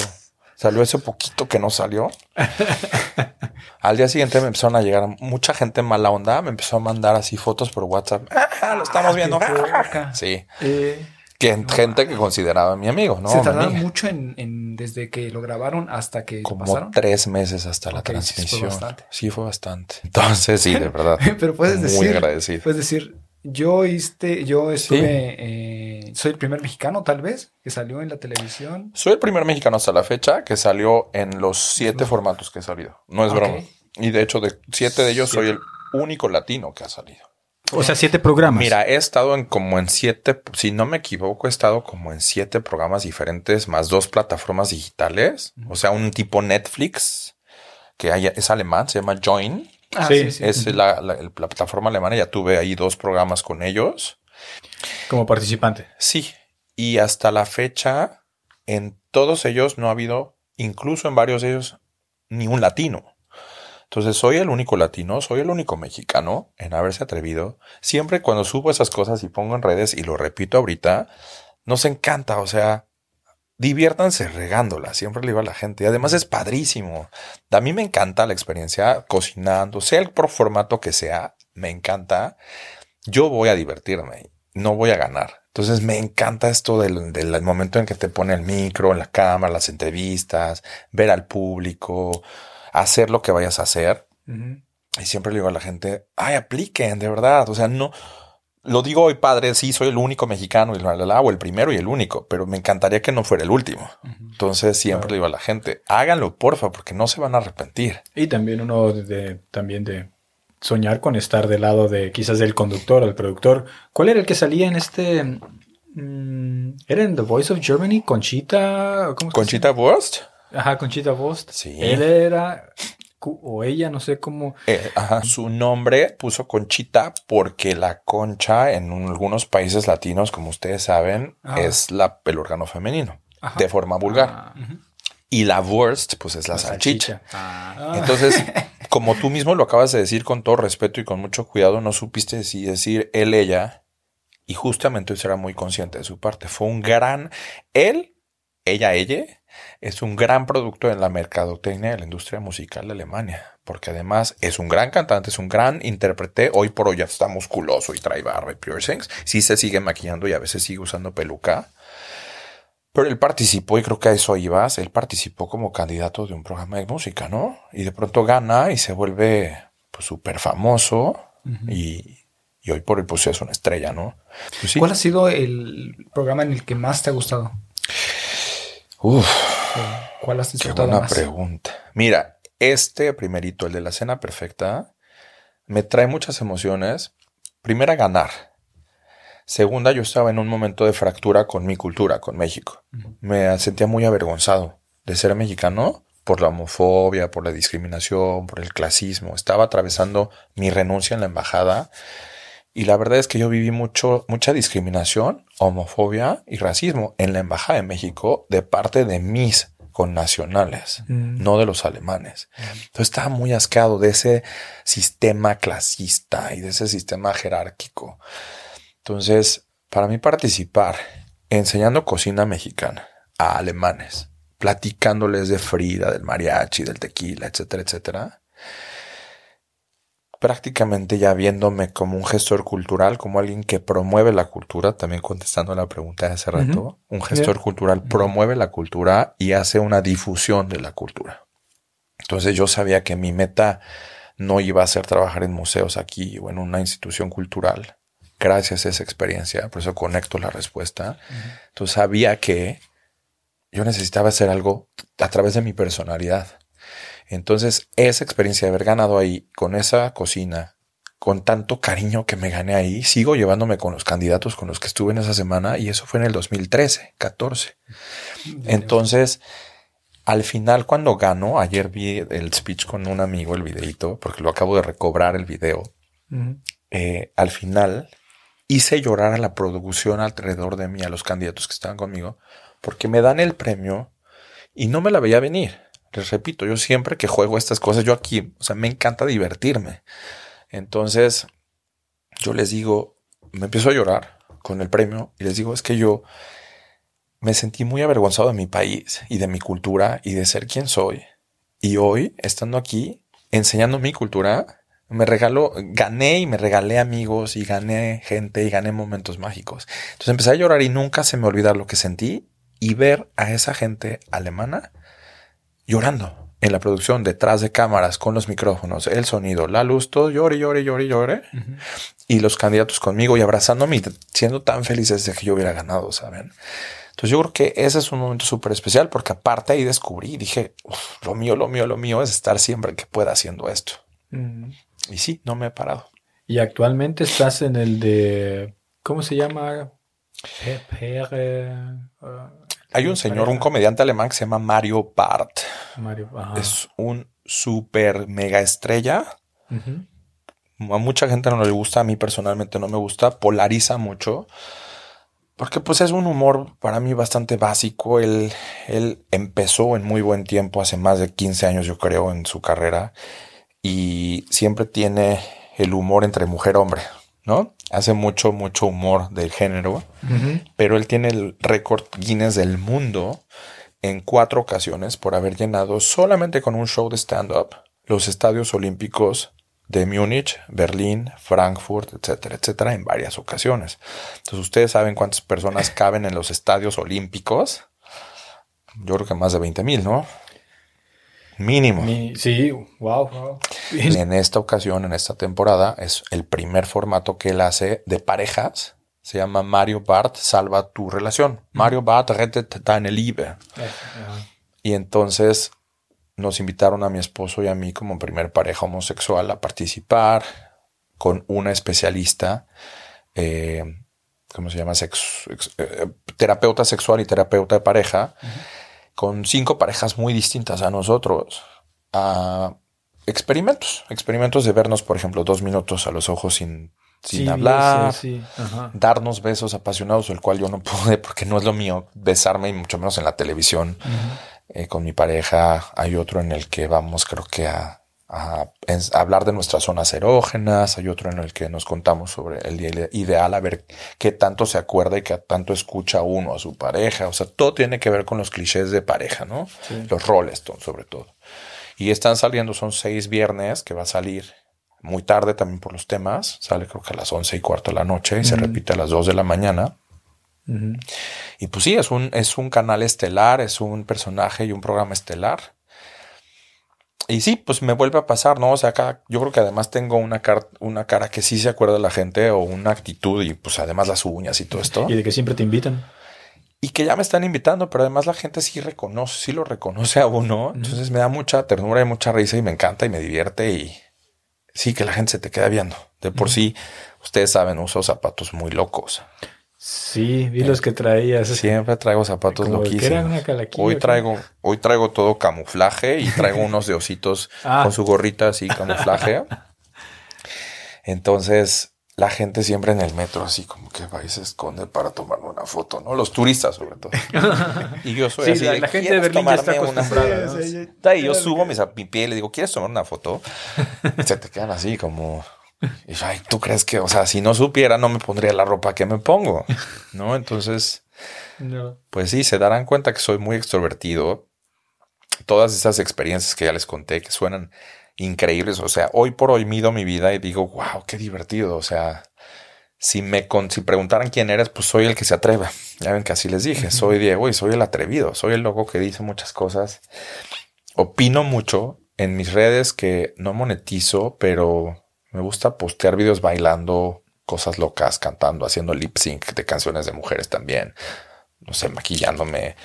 Salió ese poquito que no salió. Al día siguiente me empezaron a llegar mucha gente mala onda. Me empezó a mandar así fotos por WhatsApp. Ah, lo estamos viendo. qué poca. Sí. Eh, que gente que consideraba mi amigo, ¿no? ¿Se tardaron mucho en, en- desde que lo grabaron hasta que Como pasaron? tres meses hasta la sí, fue transmisión. bastante. Sí, fue bastante. Entonces, sí, de verdad. Pero puedes muy decir, agradecido. puedes decir, yo este, yo estuve, eh, soy el primer mexicano tal vez que salió en la televisión. Soy el primer mexicano hasta la fecha que salió en los siete formatos que he salido. No es broma. Y de hecho, de siete de ellos soy el único latino que ha salido. O sea, siete programas. Mira, he estado en como en siete, si no me equivoco, he estado como en siete programas diferentes, más dos plataformas digitales. O sea, un tipo Netflix que hay- es alemán, se llama Join. Ah, Sí, sí, sí. Es la, la- la plataforma alemana. Ya tuve ahí dos programas con ellos. Como participante. Sí. Y hasta la fecha, en todos ellos no ha habido, incluso en varios de ellos, ni un latino. Entonces soy el único latino, soy el único mexicano en haberse atrevido. Siempre cuando subo esas cosas y pongo en redes y lo repito ahorita, nos encanta, o sea, diviértanse regándola, siempre le digo a la gente. Y además es padrísimo. A mí me encanta la experiencia cocinando, sea el por formato que sea, me encanta. Yo voy a divertirme, no voy a ganar. Entonces me encanta esto del, del momento en que te pone el micro, la cámara, las entrevistas, ver al público, hacer lo que vayas a hacer. Y siempre le digo a la gente, ay, apliquen, de verdad. O sea, no, lo digo hoy, padre, sí, soy el único mexicano y la, la, la, o el primero y el único, pero me encantaría que no fuera el último. Entonces siempre le digo a la gente, háganlo, porfa, porque no se van a arrepentir. Y también uno de, de- también de soñar con estar del lado de quizás del conductor o del productor. ¿Cuál era el que salía en este? mm, ¿Era en The Voice of Germany? Conchita. ¿cómo Conchita Wurst? Ajá, Conchita Vost. Sí. Él era. O ella, no sé cómo. eh, ajá, su nombre puso Conchita porque la concha en un- algunos países latinos, como ustedes saben, Ah. es la, el órgano femenino, Ajá. de forma vulgar. Ah, Y la Wurst, pues es la, salchicha. Ah. Entonces, como tú mismo lo acabas de decir con todo respeto y con mucho cuidado, no supiste si decir él, ella, y justamente eso era muy consciente de su parte. Fue un gran, él, ella, ella, es un gran producto en la mercadotecnia de la industria musical de Alemania, porque además es un gran cantante, es un gran intérprete, hoy por hoy ya está musculoso y trae barba y piercings, sí se sigue maquillando y a veces sigue usando peluca. Pero él participó, y creo que a eso ibas, él participó como candidato de un programa de música, ¿no? Y de pronto gana y se vuelve pues súper famoso y, y hoy por hoy pues es una estrella, ¿no? Pues sí. ¿Cuál ha sido el programa en el que más te ha gustado? Uf, ¿O ¿Cuál has qué disfrutado buena más? pregunta. Mira, este primerito, el de la cena perfecta, me trae muchas emociones. Primera, ganar. Segunda, yo estaba en un momento de fractura con mi cultura, con México. Me sentía muy avergonzado de ser mexicano por la homofobia, por la discriminación, por el clasismo. Estaba atravesando mi renuncia en la embajada y la verdad es que yo viví mucho, mucha discriminación, homofobia y racismo en la embajada de México de parte de mis connacionales, Mm. no de los alemanes. Entonces estaba muy asqueado de ese sistema clasista y de ese sistema jerárquico. Entonces, para mí participar enseñando cocina mexicana a alemanes, platicándoles de Frida, del mariachi, del tequila, etcétera, etcétera, prácticamente ya viéndome como un gestor cultural, como alguien que promueve la cultura, también contestando la pregunta de hace rato, un gestor cultural promueve la cultura y hace una difusión de la cultura. Entonces yo sabía que mi meta no iba a ser trabajar en museos aquí o en una institución cultural. Gracias a esa experiencia, por eso conecto la respuesta. Entonces sabía que yo necesitaba hacer algo a través de mi personalidad. Entonces, esa experiencia de haber ganado ahí, con esa cocina, con tanto cariño que me gané ahí, sigo llevándome con los candidatos con los que estuve en esa semana y eso fue en el 2013, 14. Entonces, al final, cuando gano, ayer vi el speech con un amigo, el videito, porque lo acabo de recobrar el video. Eh, al final hice llorar a la producción alrededor de mí, a los candidatos que estaban conmigo, porque me dan el premio y no me la veía venir. Les repito, yo siempre que juego estas cosas, yo aquí, o sea, me encanta divertirme. Entonces, yo les digo, me empiezo a llorar con el premio y les digo, es que yo me sentí muy avergonzado de mi país y de mi cultura y de ser quien soy. Y hoy, estando aquí, enseñando mi cultura, Me regaló, gané y me regalé amigos y gané gente y gané momentos mágicos. Entonces empecé a llorar y nunca se me olvidar lo que sentí y ver a esa gente alemana llorando en la producción, detrás de cámaras, con los micrófonos, el sonido, la luz, todo llore, llore, llore, llore. Y los candidatos conmigo y abrazándome y siendo tan felices de que yo hubiera ganado, ¿saben? Entonces yo creo que ese es un momento súper especial porque aparte ahí descubrí, dije, lo mío, lo mío, lo mío es estar siempre que pueda haciendo esto. Y sí, no me he parado. Y actualmente estás en el de, ¿cómo se llama? Hay un señor, un comediante alemán que se llama Mario Barth. Mario, Es un súper mega estrella. A mucha gente no le gusta, a mí personalmente no me gusta, polariza mucho. Porque pues es un humor para mí bastante básico. Él, él empezó en muy buen tiempo, hace más de 15 años yo creo, en su carrera. Y siempre tiene el humor entre mujer-hombre, ¿no? Hace mucho, mucho humor del género. Pero él tiene el récord Guinness del mundo en cuatro ocasiones por haber llenado solamente con un show de stand-up los estadios olímpicos de Múnich, Berlín, Frankfurt, etcétera, etcétera, en varias ocasiones. Entonces, ustedes saben cuántas personas caben en los estadios olímpicos. Yo creo que más de 20 mil, ¿no? Mínimo. sí, wow, En esta ocasión, en esta temporada, es el primer formato que él hace de parejas. Se llama Mario Bart Salva tu relación. Mario Bart rettet deine Liebe. Y entonces nos invitaron a mi esposo y a mí como primer pareja homosexual a participar con una especialista, eh, ¿cómo se llama? Eh, terapeuta sexual y terapeuta de pareja, con cinco parejas muy distintas a nosotros, a experimentos, experimentos de vernos, por ejemplo, dos minutos a los ojos sin, sin hablar, darnos besos apasionados, el cual yo no pude porque no es lo mío besarme y mucho menos en la televisión. Eh, con mi pareja. Hay otro en el que vamos, creo que a, hablar de nuestras zonas erógenas. Hay otro en el que nos contamos sobre el ideal, a ver qué tanto se acuerda y qué tanto escucha uno a su pareja. O sea, todo tiene que ver con los clichés de pareja, ¿no? Los roles, sobre todo. Y están saliendo, son seis viernes que va a salir muy tarde también por los temas. Sale creo que a las once y cuarto de la noche y se repite a las dos de la mañana. Y pues sí, es un, es un canal estelar, es un personaje y un programa estelar. Y sí, pues me vuelve a pasar, ¿no? O sea, acá yo creo que además tengo una, cara, una cara que sí se acuerda de la gente o una actitud y pues además las uñas y todo esto. Y de que siempre te invitan. Y que ya me están invitando, pero además la gente sí reconoce, sí lo reconoce a uno. Entonces me da mucha ternura y mucha risa y me encanta y me divierte y sí que la gente se te queda viendo. De por sí, ustedes saben, uso zapatos muy locos. Sí, vi los que traías. Siempre traigo zapatos loquísimos. hoy traigo, hoy traigo todo camuflaje y traigo unos de ositos ah. con su gorrita así camuflaje. Entonces, la gente siempre en el metro así como que va y se esconde para tomarme una foto, ¿no? Los turistas sobre todo. y yo soy así. La, gente de Berlín ya está acostumbrada. Y yo subo mi pie y le digo, ¿quieres tomar una foto? Y se te quedan así como y yo, ay, ¿tú crees que, o sea, si no supiera, no me pondría la ropa que me pongo? ¿No? Entonces, pues sí, se darán cuenta que soy muy extrovertido. Todas esas experiencias que ya les conté, que suenan increíbles. O sea, hoy por hoy mido mi vida y digo, wow, qué divertido. O sea, si me si preguntaran quién eres, pues soy el que se atreve. Ya ven que así les dije, soy Diego y soy el atrevido, soy el loco que dice muchas cosas. Opino mucho en mis redes que no monetizo, pero me gusta postear videos bailando cosas locas, cantando, haciendo lip sync de canciones de mujeres también. No sé, maquillándome.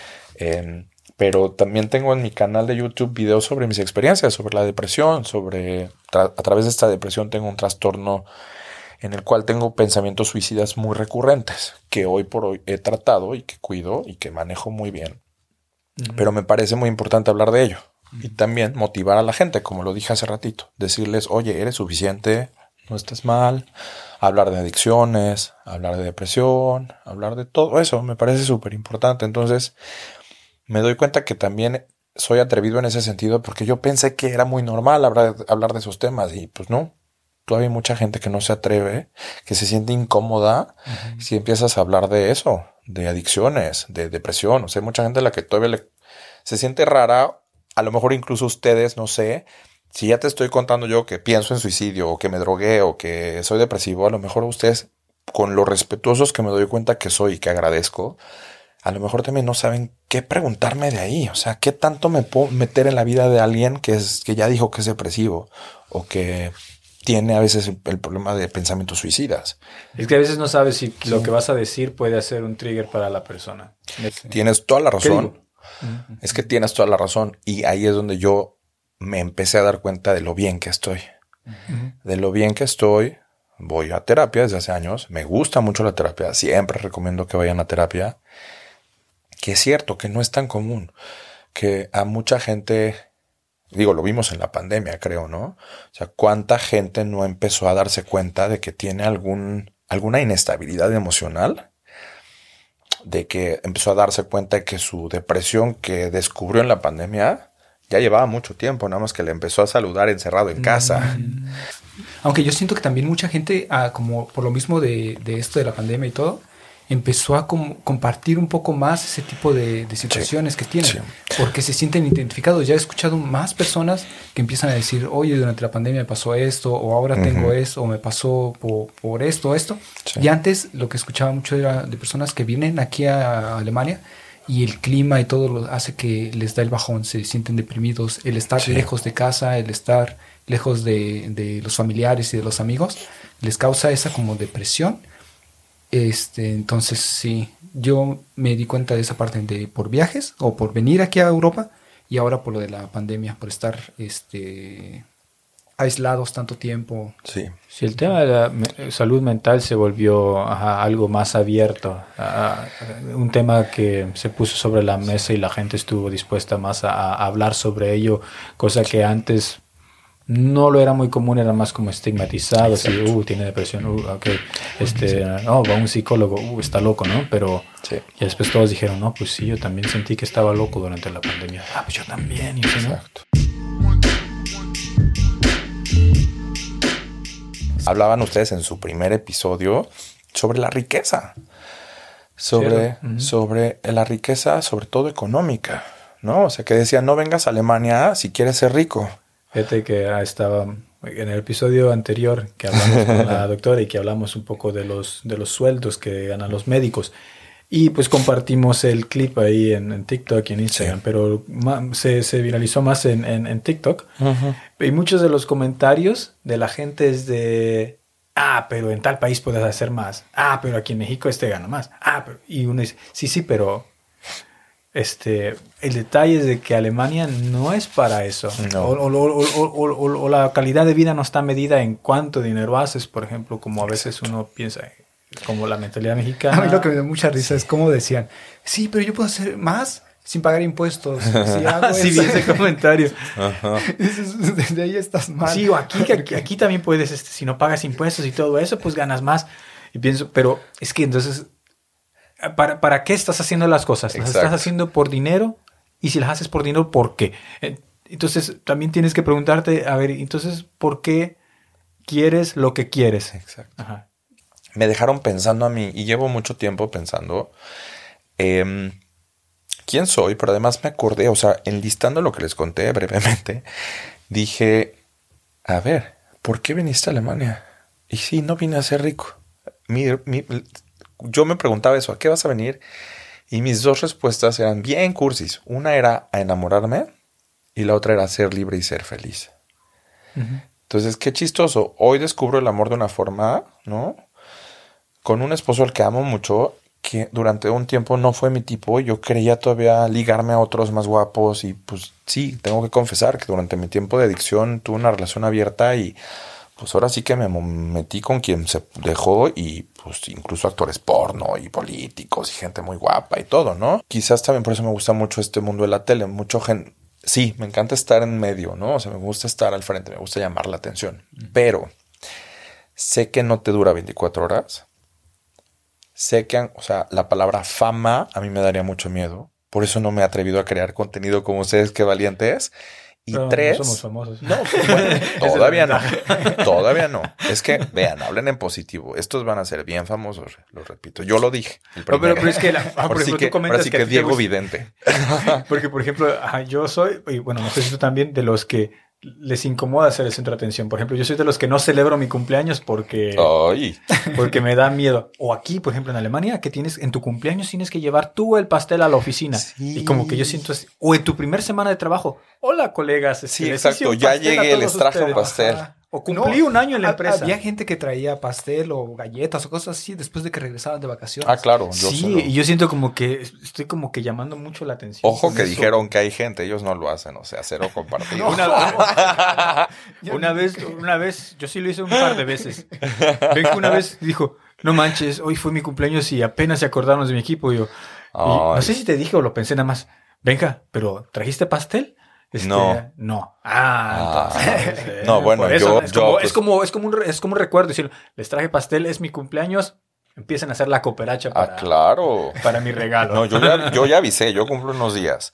pero también tengo en mi canal de YouTube videos sobre mis experiencias, sobre la depresión, sobre a través de esta depresión tengo un trastorno en el cual tengo pensamientos suicidas muy recurrentes que hoy por hoy he tratado y que cuido y que manejo muy bien. Pero me parece muy importante hablar de ello. Y también motivar a la gente, como lo dije hace ratito, decirles, oye, eres suficiente, no estás mal, hablar de adicciones, hablar de depresión, hablar de todo eso, me parece súper importante. Entonces, me doy cuenta que también soy atrevido en ese sentido porque yo pensé que era muy normal hablar, hablar de esos temas y pues no. Todavía hay mucha gente que no se atreve, que se siente incómoda si empiezas a hablar de eso, de adicciones, de depresión. O sea, hay mucha gente a la que todavía le, se siente rara a lo mejor incluso ustedes, no sé, si ya te estoy contando yo que pienso en suicidio o que me drogué o que soy depresivo, a lo mejor ustedes, con lo respetuosos que me doy cuenta que soy y que agradezco, a lo mejor también no saben qué preguntarme de ahí. O sea, qué tanto me puedo meter en la vida de alguien que, es, que ya dijo que es depresivo o que tiene a veces el, problema de pensamientos suicidas. Es que a veces no sabes si lo que vas a decir puede ser un trigger para la persona. Tienes toda la ¿Qué Es que tienes toda la razón. Y ahí es donde yo me empecé a dar cuenta de lo bien que estoy. De lo bien que estoy. Voy a terapia desde hace años. Me gusta mucho la terapia. Siempre recomiendo que vayan a terapia. Que es cierto que no es tan común. Que a mucha gente, digo, lo vimos en la pandemia, creo, ¿no? O sea, cuánta gente no empezó a darse cuenta de que tiene algún, alguna inestabilidad emocional de que empezó a darse cuenta de que su depresión que descubrió en la pandemia ya llevaba mucho tiempo, nada más que le empezó a saludar encerrado en casa. Aunque yo siento que también mucha gente, ah, como por lo mismo de, de esto de la pandemia y todo, empezó a como compartir un poco más ese tipo de, de situaciones que tienen, sí. porque se sienten identificados. Ya he escuchado más personas que empiezan a decir, oye, durante la pandemia me pasó esto, o ahora tengo esto, o me pasó por, por esto, esto. Sí. Y antes lo que escuchaba mucho era de personas que vienen aquí a Alemania y el clima y todo lo hace que les da el bajón, se sienten deprimidos, el estar lejos de casa, el estar lejos de, de los familiares y de los amigos, les causa esa como depresión. Este, entonces sí, yo me di cuenta de esa parte de por viajes o por venir aquí a Europa y ahora por lo de la pandemia, por estar este aislados tanto tiempo. Sí, Si el tema de la me- salud mental se volvió ajá, algo más abierto, a- a- un tema que se puso sobre la mesa y la gente estuvo dispuesta más a, a hablar sobre ello, cosa que antes no lo era muy común, era más como estigmatizado, así, uh, tiene depresión, uh, ok, este, no, va a un psicólogo, uh, está loco, ¿no? Pero sí. y después todos dijeron, no, pues sí, yo también sentí que estaba loco durante la pandemia. Ah, pues yo también, y así, ¿no? Exacto. Hablaban ustedes en su primer episodio sobre la riqueza. Sobre, sobre la riqueza, sobre todo económica. ¿No? O sea, que decían, no vengas a Alemania si quieres ser rico. Fíjate que estaba en el episodio anterior que hablamos con la doctora y que hablamos un poco de los, de los sueldos que ganan los médicos. Y pues compartimos el clip ahí en, en TikTok y en Instagram, Sí. pero se, se viralizó más en, en- en TikTok. Y muchos de los comentarios de la gente es de, ah, pero en tal país puedes hacer más. Ah, pero aquí en México este gana más. Ah, pero... Y uno dice, sí, sí, pero este, el detalle es de que Alemania no es para eso. No. O, o- o- o- la calidad de vida no está medida en cuánto dinero haces, por ejemplo, como a veces uno piensa, como la mentalidad mexicana. A mí lo que me da mucha risa es como decían, sí, pero yo puedo hacer más sin pagar impuestos. Si hago Sí, eso". vi ese comentario. Ajá. Desde ahí estás mal. Sí, o aquí, aquí, aquí también puedes, este, si no pagas impuestos y todo eso, pues ganas más. Y pienso, pero es que entonces, ¿para, para qué estás haciendo las cosas? ¿Las Exacto. estás haciendo por dinero? Y si las haces por dinero, ¿por qué? Eh, Entonces, también tienes que preguntarte, a ver, entonces, ¿por qué quieres lo que quieres? Exacto. Ajá. me dejaron pensando a mí y llevo mucho tiempo pensando em, quién soy, pero además me acordé, o sea, enlistando lo que les conté brevemente, dije, a ver, ¿por qué viniste a Alemania? Y sí, no vine a ser rico. Mi- mi- yo me preguntaba eso, ¿a qué vas a venir? Y mis dos respuestas eran bien cursis. Una era a enamorarme y la otra era ser libre y ser feliz. Entonces, qué chistoso. Hoy descubro el amor de una forma, ¿no? Con un esposo al que amo mucho, que durante un tiempo no fue mi tipo. Yo creía todavía ligarme a otros más guapos y pues sí, tengo que confesar que durante mi tiempo de adicción tuve una relación abierta y pues ahora sí que me metí con quien se dejó y pues incluso actores porno y políticos y gente muy guapa y todo, ¿no? Quizás también por eso me gusta mucho este mundo de la tele. Mucho gente, sí, me encanta estar en medio, ¿no? O sea, me gusta estar al frente, me gusta llamar la atención, pero sé que no te dura 24 horas. Sé que, o sea, la palabra fama a mí me daría mucho miedo. Por eso no me he atrevido a crear contenido como ustedes, qué valientes. Y Pero no tres. somos famosos. No, bueno, todavía no. Todavía no. Es que, vean, hablen en positivo. Estos van a ser bien famosos, lo repito. Yo lo dije. el No, pero, pero es que, la, ah, por sí ejemplo, que, tú comentas ahora sí que, Diego Vidente. Porque, por ejemplo, yo soy, y bueno, no sé si tú también, de los que les incomoda ser el centro de atención. Por ejemplo, yo soy de los que no celebro mi cumpleaños porque, Ay, porque me da miedo. O aquí, por ejemplo, en Alemania, que tienes en tu cumpleaños tienes que llevar tú el pastel a la oficina. Sí. Y como que yo siento así. O en tu primer semana de trabajo. Hola, colegas. este, Sí, exacto, ya llegué, les traje un pastel. Ajá. O cumplí un año en la empresa. Había gente que traía pastel o galletas o cosas así después de que regresaban de vacaciones. ah, claro. Yo sí, y yo siento como que estoy como que llamando mucho la atención. Ojo que eso. dijeron que hay gente, ellos no lo hacen, o sea, cero compartido. Una, una vez, una vez, yo sí lo hice un par de veces. Ven que una vez dijo, no manches, hoy fue mi cumpleaños y apenas se acordaron de mi equipo. Y yo, y no sé si te dije o lo pensé nada más. Venga, pero ¿trajiste pastel? Este, No. No. Ah, Ah. entonces. eh, No, bueno, yo- es, yo, como, pues- es, como, es, como un, es como un recuerdo. Decir, les traje pastel, es mi cumpleaños. Empiezan a hacer la cooperacha para, Ah, claro. para mi regalo. No, yo ya, yo ya avisé, yo cumplo unos días.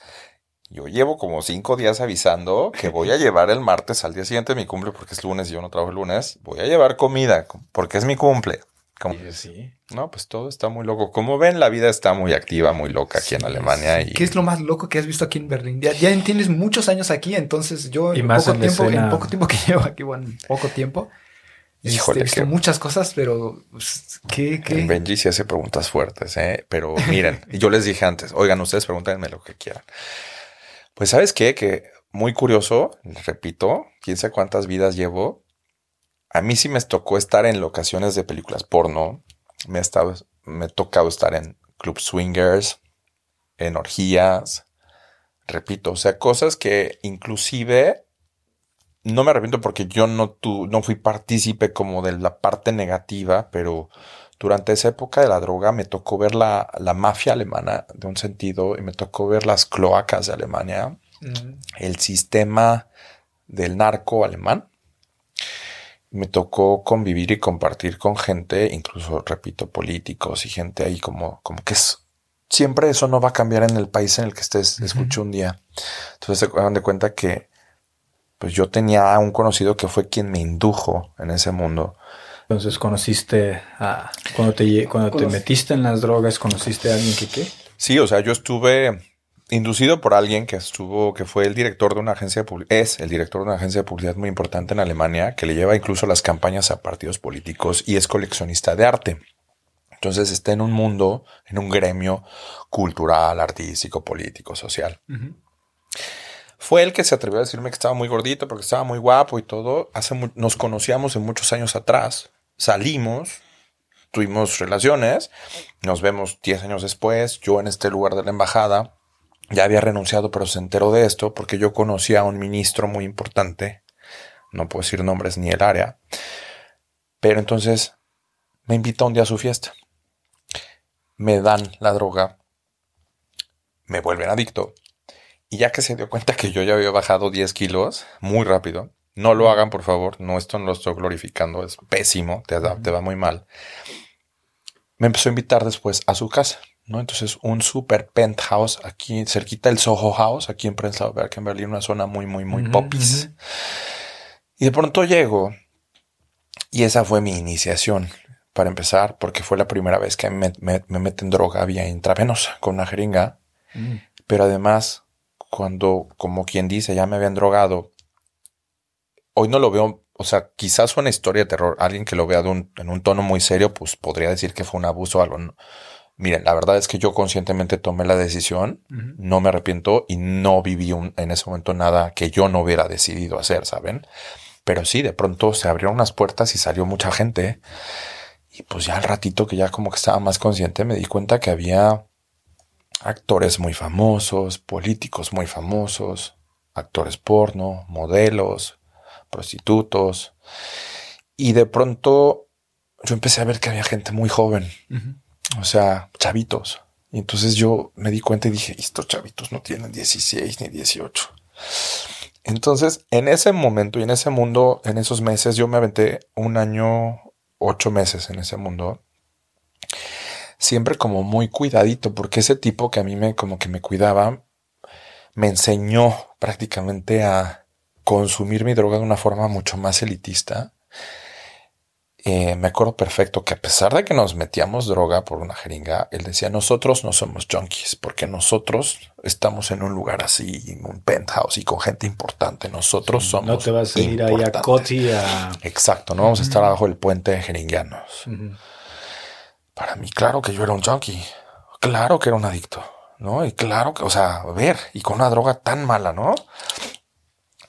Yo llevo como cinco días avisando que voy a llevar el martes al día siguiente de mi cumple, porque es lunes y yo no trabajo el lunes. Voy a llevar comida, porque es mi cumple. Como- Sí, sí. no, pues todo está muy loco. Como ven, la vida está muy activa, muy loca aquí en Alemania. Y ¿Qué es lo más loco que has visto aquí en Berlín? Ya, ya tienes muchos años aquí, entonces yo Y en, más poco en tiempo, escena- en poco tiempo que llevo aquí, bueno, en poco tiempo, este, Híjole, he visto qué- muchas cosas, pero pues, ¿qué? qué? El Benji sí hace preguntas fuertes, ¿eh? Pero miren, yo les dije antes, oigan, ustedes pregúntenme lo que quieran. Pues, ¿sabes qué? Que muy curioso, les repito, quién sabe cuántas vidas llevo. A mí sí me tocó estar en locaciones de películas porno. Me ha estado, me ha tocado estar en club swingers, en orgías. Repito, o sea, cosas que inclusive no me arrepiento porque yo no, tu, no fui partícipe como de la parte negativa, pero durante esa época de la droga me tocó ver la, la mafia alemana de un sentido y me tocó ver las cloacas de Alemania, Mm, el sistema del narco alemán. Me tocó convivir y compartir con gente, incluso, repito, políticos y gente ahí como, como que es... Siempre eso no va a cambiar en el país en el que estés, escuché un día. Entonces se dan de cuenta que pues yo tenía un conocido que fue quien me indujo en ese mundo. Entonces conociste a cuando te cuando te metiste en las drogas, conociste a alguien que qué? Sí, o sea, yo estuve inducido por alguien que estuvo, que fue el director de una agencia de publicidad, es el director de una agencia de publicidad muy importante en Alemania, que le lleva incluso las campañas a partidos políticos y es coleccionista de arte. Entonces está en un mundo, en un gremio cultural, artístico, político, social. Fue el que se atrevió a decirme que estaba muy gordito porque estaba muy guapo y todo. Hace nos conocíamos en muchos años atrás. Salimos, tuvimos relaciones, nos vemos 10 años después. Yo en este lugar de la embajada ya había renunciado, pero se enteró de esto porque yo conocía a un ministro muy importante. No puedo decir nombres ni el área. Pero entonces me invita un día a su fiesta. Me dan la droga. Me vuelven adicto. Y ya que se dio cuenta que yo ya había bajado 10 kilos muy rápido, no lo hagan por favor, no, esto no lo estoy glorificando, es pésimo, te, da- te va muy mal. Me empezó a invitar después a su casa, ¿no? Entonces un super penthouse aquí cerquita del Soho House, aquí en Prenzlauer Berg, en Berlín, una zona muy, muy, muy popis. Y de pronto llego y esa fue mi iniciación para empezar, porque fue la primera vez que me, me, me meten droga vía intravenosa con una jeringa Mm. pero además, cuando, como quien dice, ya me habían drogado, hoy no lo veo, o sea, quizás una historia de terror, alguien que lo vea de un- en un tono muy serio, pues podría decir que fue un abuso o algo. No. Miren, la verdad es que yo conscientemente tomé la decisión, no me arrepiento y no viví un- en ese momento nada que yo no hubiera decidido hacer, ¿saben? Pero sí, de pronto se abrieron unas puertas y salió mucha gente. Y pues ya al ratito que ya como que estaba más consciente, me di cuenta que había actores muy famosos, políticos muy famosos, actores porno, modelos, prostitutos. Y de pronto yo empecé a ver que había gente muy joven. O sea, chavitos. Y entonces yo me di cuenta y dije, estos chavitos no tienen 16 ni 18. Entonces, en ese momento y en ese mundo, en esos meses, yo me aventé un año, ocho meses en ese mundo. Siempre como muy cuidadito, porque ese tipo que a mí me como que me cuidaba, me enseñó prácticamente a consumir mi droga de una forma mucho más elitista. Eh, me acuerdo perfecto que a pesar de que nos metíamos droga por una jeringa, él decía, nosotros no somos junkies, porque nosotros estamos en un lugar así, en un penthouse y con gente importante. Nosotros somos No te vas a ir ahí a importantes". Coti a... Exacto, no vamos a estar abajo del puente de jeringuianos. Ujú. Para mí, claro que yo era un junkie. Claro que era un adicto, ¿no? Y claro que, o sea, a ver, y con una droga tan mala, ¿no?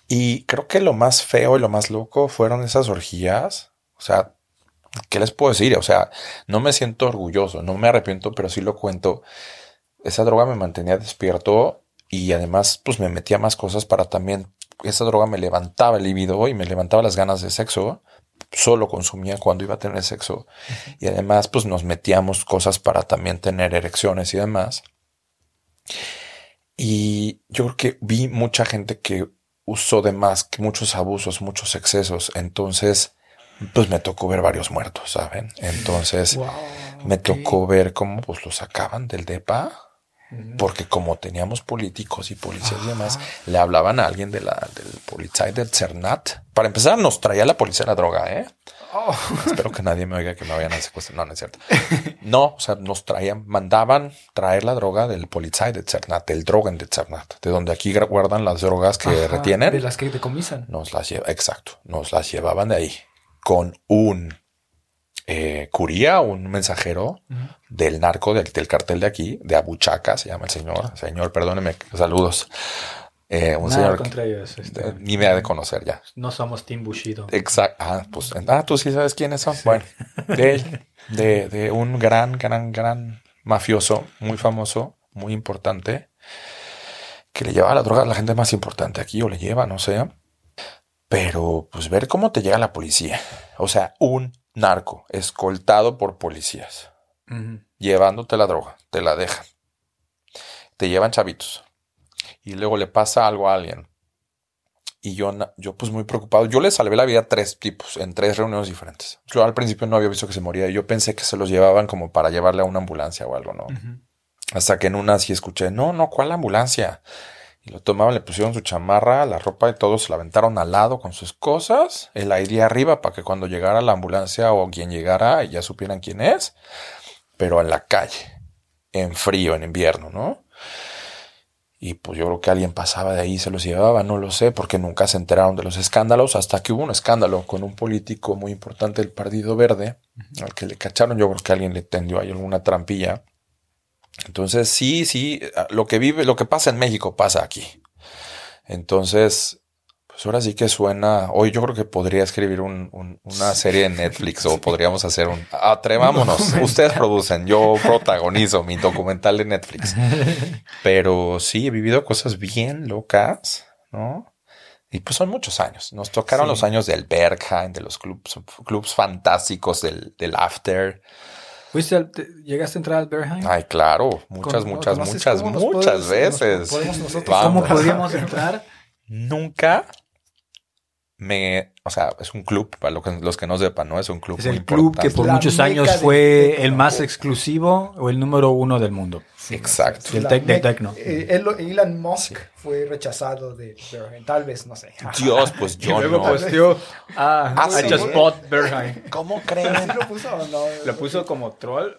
Y creo que lo más feo y lo más loco fueron esas orgías. O sea, ¿qué les puedo decir? O sea, no me siento orgulloso, no me arrepiento, pero sí lo cuento. Esa droga me mantenía despierto y además, pues me metía más cosas para también. Esa droga me levantaba el libido y me levantaba las ganas de sexo. Solo consumía cuando iba a tener sexo. Y además, pues nos metíamos cosas para también tener erecciones y demás. Y yo creo que vi mucha gente que usó de más, que muchos abusos, muchos excesos. Entonces, pues me tocó ver varios muertos, ¿saben? Entonces, Wow, me tocó ver cómo pues lo sacaban del DEPA. Porque como teníamos políticos y policías y demás, le hablaban a alguien de la, del policía del CERNAT. Para empezar, nos traía la policía la droga, ¿eh? Oh, Espero que nadie me oiga que me vayan a secuestrar. No, no es cierto. No, o sea, nos traían, mandaban traer la droga del Polizei de Cernat, del Drogen de Cernat, de donde aquí guardan las drogas que ajá, retienen. De las que decomisan. Nos las lleva, exacto, nos las llevaban de ahí con un eh, curía, un mensajero del narco, del, del cartel de aquí, de Abuchaca, se llama el señor. Señor, perdóneme, saludos. Eh, un Nada señor que contra ellos. este, eh, ni me ha de conocer ya. no somos Team Bushido. Exacto. Ah, pues, ah, tú sí sabes quiénes son. Bueno, de él, de, de un gran, gran, gran mafioso, muy famoso, muy importante, que le lleva la droga a la gente más importante aquí, o le lleva, no sé. Pero, pues, ver cómo te llega la policía. O sea, un narco escoltado por policías, llevándote la droga, te la dejan. Te llevan chavitos. Y luego le pasa algo a alguien. Y yo, yo pues muy preocupado. Yo le salvé la vida a tres tipos en tres reuniones diferentes. Yo al principio no había visto que se moría. Yo pensé que se los llevaban como para llevarle a una ambulancia o algo, ¿no? Hasta que en una sí escuché, no, no, ¿cuál ambulancia? Y lo tomaban, le pusieron su chamarra, la ropa y todo, se la aventaron al lado con sus cosas, el aire arriba para que cuando llegara la ambulancia o quien llegara ya supieran quién es, pero en la calle, en frío, en invierno, ¿no? Y pues yo creo que alguien pasaba de ahí y se los llevaba, no lo sé, porque nunca se enteraron de los escándalos, hasta que hubo un escándalo con un político muy importante del Partido Verde, al que le cacharon, yo creo que alguien le tendió ahí alguna trampilla. Entonces, sí, sí, lo que vive, lo que pasa en México pasa aquí. Entonces, pues ahora sí que suena. Hoy yo creo que podría escribir un- un- una serie en Netflix o podríamos hacer un. Atrevámonos. Ustedes producen, yo protagonizo mi documental de Netflix. Pero sí, he vivido cosas bien locas, ¿no? Y pues son muchos años. Nos tocaron Sí. los años del Berghain, de los clubs, clubs fantásticos, del, del After. ¿Fuiste al- te- ¿Llegaste a entrar al Berghain? Ay, claro, muchas, Con- muchas, ¿conoces muchas, cómo muchas podemos- veces. nos podemos nosotros- ¿Cómo Vamos. podríamos entrar? Nunca me, o sea, es un club, para lo que- los que no sepan, ¿no? Es un club Es muy el club que importante. por La muchos años fue tecno. el más exclusivo o el número uno del mundo. Exacto. Del tec- tecno. eh, Elo- Elon Musk fue rechazado de Bergen, tal vez, no sé. Dios, pues yo no. posteó, ah, Ah, I sí. just bought Berghain. ¿Cómo ¿Sí creen? lo puso o no? Lo puso como troll.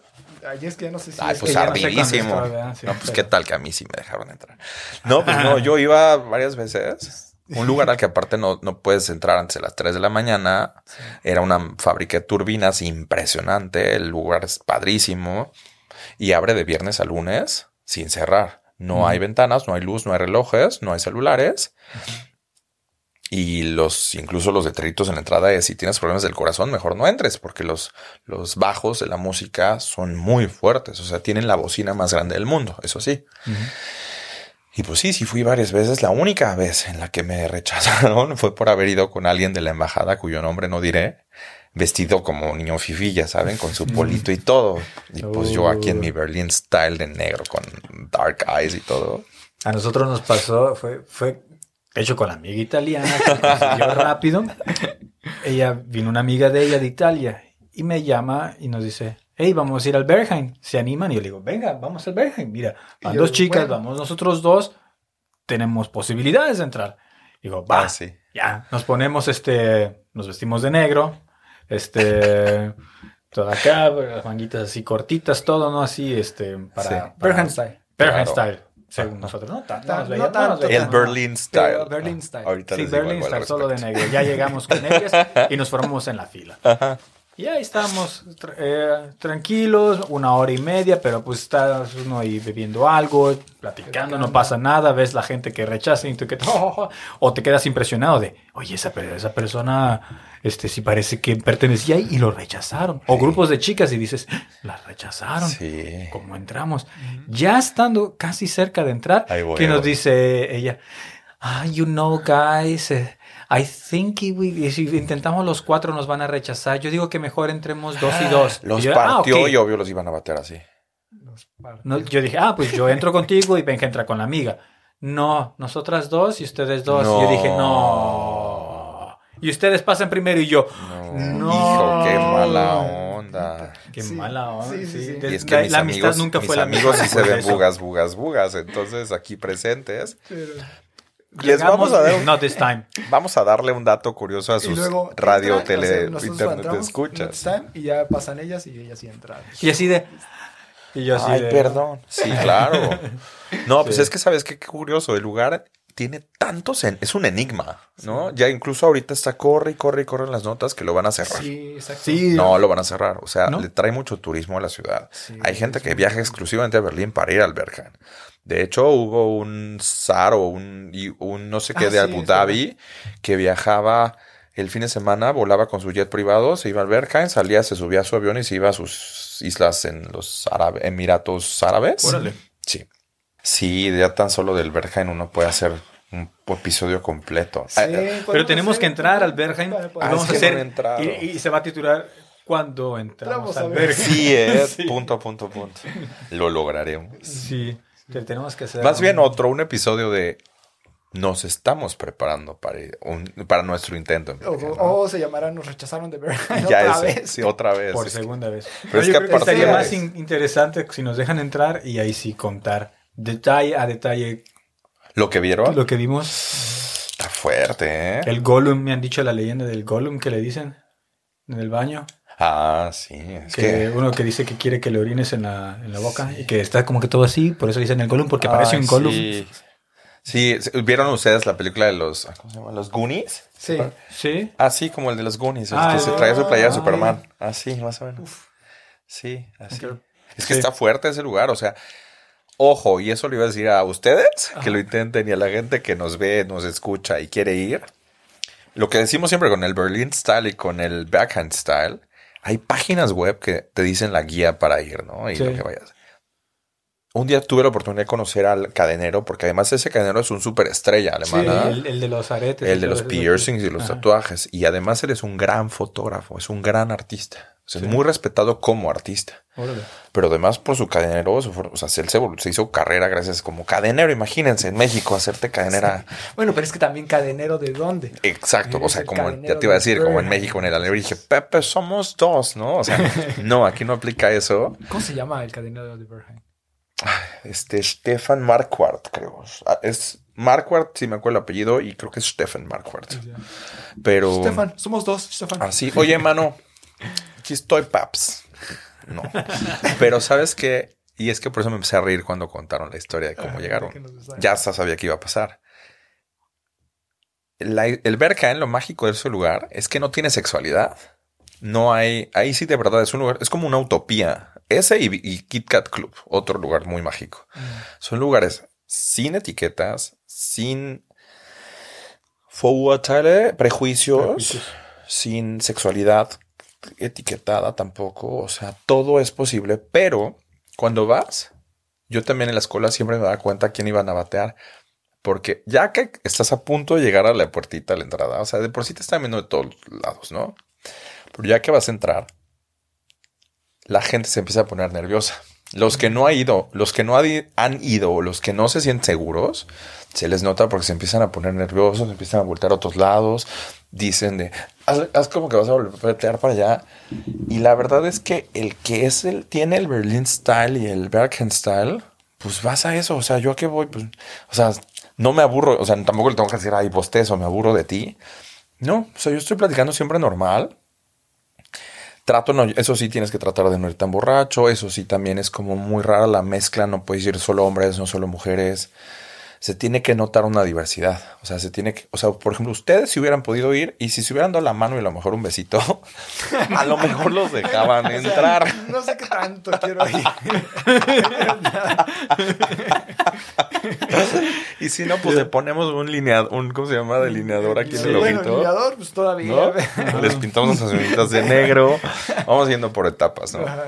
Ay, es que ya no sé si Ay, es pues que no sé ardidísimo. no, pues pero- qué tal que a mí sí me dejaron entrar. No, pues no, yo iba varias veces. Un lugar al que aparte no, no puedes entrar antes de las 3 de la mañana. Era una fábrica de turbinas impresionante. El lugar es padrísimo. Y abre de viernes a lunes sin cerrar. No hay ventanas, no hay luz, no hay relojes, no hay celulares. Y los, incluso los detritos en la entrada es si tienes problemas del corazón, mejor no entres, porque los, los bajos de la música son muy fuertes. O sea, tienen la bocina más grande del mundo, eso sí. Y pues sí, sí fui varias veces. La única vez en la que me rechazaron fue por haber ido con alguien de la embajada, cuyo nombre no diré, vestido como niño fifi, ya saben, con su polito y todo. Y pues yo aquí en mi Berlin style de negro, con dark eyes y todo. A nosotros nos pasó, fue, fue hecho con la amiga italiana, que consiguió rápido. Ella, vino una amiga de ella de Italia y me llama y nos dice, hey, vamos a ir al Berghain. ¿Se animan? Y yo le digo, venga, vamos al Berghain. Mira, van Y yo, dos chicas, bueno. vamos nosotros dos, tenemos posibilidades de entrar. Digo, va, Ah, sí. ya, nos ponemos este, nos vestimos de negro, Este, toda acá, las manguitas así cortitas, todo, ¿no? Así, este, para... Sí. para- Berhan Style. Claro. Style, según nosotros. No, no tanto. nos veíamos, El ¿no? Berlin Style. Pero Berlin Style. Ahorita Sí, Berlin Style, solo de negro. Ya llegamos con ellas y nos formamos en la fila. Y ahí estábamos eh, tranquilos, una hora y media, pero pues estás uno ahí bebiendo algo, platicando, no pasa nada, ves la gente que rechaza y tú que o te quedas impresionado de, oye, esa, esa persona, este sí parece que pertenecía ahí y lo rechazaron. O grupos de chicas y dices, "Ah, la rechazaron. Sí. ¿Cómo entramos? Ya estando casi cerca de entrar, voy, que nos dice ella, ah, you know, guys, eh, I think if we- si intentamos los cuatro nos van a rechazar. Yo digo que mejor entremos dos y dos. Los Y yo, ah, partió ok. y obvio los iban a bater así. No, yo dije, ah, pues yo entro contigo y Benja entra con la amiga. No, nosotras dos y ustedes dos. Y yo dije, no. Y ustedes pasan primero y yo, no. Hijo, qué mala onda. Qué Sí, mala onda. sí, sí, Y es que la, mis la amistad amigos, nunca mis fue la amigos sí se ven bugas, bugas, bugas. Entonces, aquí presentes, Pero- les vamos a dar un- Not this time. vamos a darle un dato curioso a sus luego radio, entran, tele, nosotros internet entramos, escuchas. time, Y ya pasan ellas y ellas sí entran. Y así de. Y yo así Ay, de. perdón. Sí, claro. No, pues es que sabes qué qué curioso. El lugar tiene tantos. en- es un enigma, ¿no? Ya incluso ahorita está corre y corre y corre en las notas que lo van a cerrar. Sí, exacto. Sí. No, lo van a cerrar. O sea, ¿No? le trae mucho turismo a la ciudad. Sí, Hay gente que viaja exclusivamente a Berlín para ir al Berghain. De hecho, hubo un zar o un, y un no sé qué Ah, de Abu Dhabi que viajaba el fin de semana, volaba con su jet privado, se iba al Berghain, salía, se subía a su avión y se iba a sus islas en los Árabe- Emiratos Árabes. Órale. Sí. Ya tan solo del Berghain uno puede hacer un episodio completo. Sí, Ah, Pero podemos tenemos hacer- que entrar al Berghain. Ah, vamos es a que no hacer. entrado. y, y se va a titular ¿Cuándo entramos al. Berghain? Sí, es punto, punto, punto. Lo lograremos. Sí. te- tenemos que hacer. Más bien otro, un episodio de nos estamos preparando para, un- para nuestro intento. en O, ¿no? o se llamará Nos rechazaron de Berghain ya otra es, vez. sí, otra vez. Por segunda vez. Pero es yo que creo que estaría más in- interesante si nos dejan entrar y ahí sí contar detalle a detalle Lo que vieron lo que vimos. está fuerte, ¿eh? El Gollum, me han dicho la leyenda del Gollum que le dicen en el baño. Ah, sí. Es que, que. uno que dice que quiere que le orines en la, en la boca y que está como que todo así, por eso dicen el Gollum, porque parece Ay, un Gollum. Sí. Sí, ¿vieron ustedes la película de los. ¿Cómo se llama? Los Goonies? Sí. Sí. Así como el de los Goonies, el Ah, que se traía su playera de ah, Superman. Así, más o menos. Sí, así. Es que Sí. está fuerte ese lugar, o sea, ojo, y eso le iba a decir a ustedes, que lo intenten, y a la gente que nos ve, nos escucha y quiere ir. Lo que decimos siempre con el Berlin Style y con el Backhand Style, hay páginas web que te dicen la guía para ir, ¿no? Y Sí. lo que vayas. Un día tuve la oportunidad de conocer al cadenero, porque además ese cadenero es un superestrella Sí, alemana. el, el de los aretes. El de los piercings y los Ajá. tatuajes. Y además él es un gran fotógrafo, es un gran artista. O sea, Es muy respetado como artista. Órale. Pero además por su cadenero, su o sea, él se, se hizo carrera gracias como cadenero. Imagínense en México hacerte cadenera. Bueno, pero es que también cadenero de dónde. Exacto. O sea, como ya te iba a de decir, como en. México en el alero dije, Pepe, somos dos, ¿no? O sea, no, aquí no aplica eso. ¿Cómo se llama el cadenero de Berghain? Este, Stefan Marquardt, creo. Ah, Es Marquardt, si me acuerdo el apellido, y creo que es Stefan Marquardt. Pero. Stefan, somos dos, Stefan. Así, oye, mano, aquí estoy, paps. No. Pero sabes qué, y es que por eso me empecé a reír cuando contaron la historia de cómo Ah, llegaron. que Ya sabía que iba a pasar. La- el Berkhain, lo mágico de ese lugar, es que no tiene sexualidad. No hay, ahí sí de verdad es un lugar, es como una utopía. Ese y, y Kit Kat Club, otro lugar muy mágico. Son lugares sin etiquetas, sin prejuicios, Prejuicios. sin sexualidad etiquetada tampoco. O sea, todo es posible, pero cuando vas, yo también en la escuela siempre me daba cuenta quién iban a batear. Porque ya que estás a punto de llegar a la puertita, a la entrada, o sea, de por sí te están viendo de todos lados, ¿no? Pero ya que vas a entrar, la gente se empieza a poner nerviosa. Los que no han ido, los que no han ido, los que no se sienten seguros, se les nota porque se empiezan a poner nerviosos, empiezan a voltear a otros lados, dicen de, haz, como que vas a voltear para allá. Y la verdad es que el que es el, tiene el Berlin Style y el Bergen Style, pues vas a eso. O sea, yo a qué voy, pues, o sea, no me aburro, o sea, tampoco le tengo que decir, ay, bostezo, me aburro de ti. No, o sea, yo estoy platicando siempre normal. Trato eso sí tienes que tratar de no ir tan borracho, eso sí también es como muy rara la mezcla, no puedes ir solo hombres, no solo mujeres. Se tiene que notar una diversidad. O sea, se tiene que, o sea, por ejemplo, ustedes si hubieran podido ir y si se hubieran dado la mano y a lo mejor un besito, a lo mejor los dejaban entrar. No sé qué tanto quiero ir. y si no, pues le ponemos un lineador, un, ¿cómo se llama? Delineador aquí en Sí, el bueno, ojito. lineador, pues todavía. ¿no? Les pintamos las uñitas de negro. Vamos yendo por etapas, ¿no? Ajá.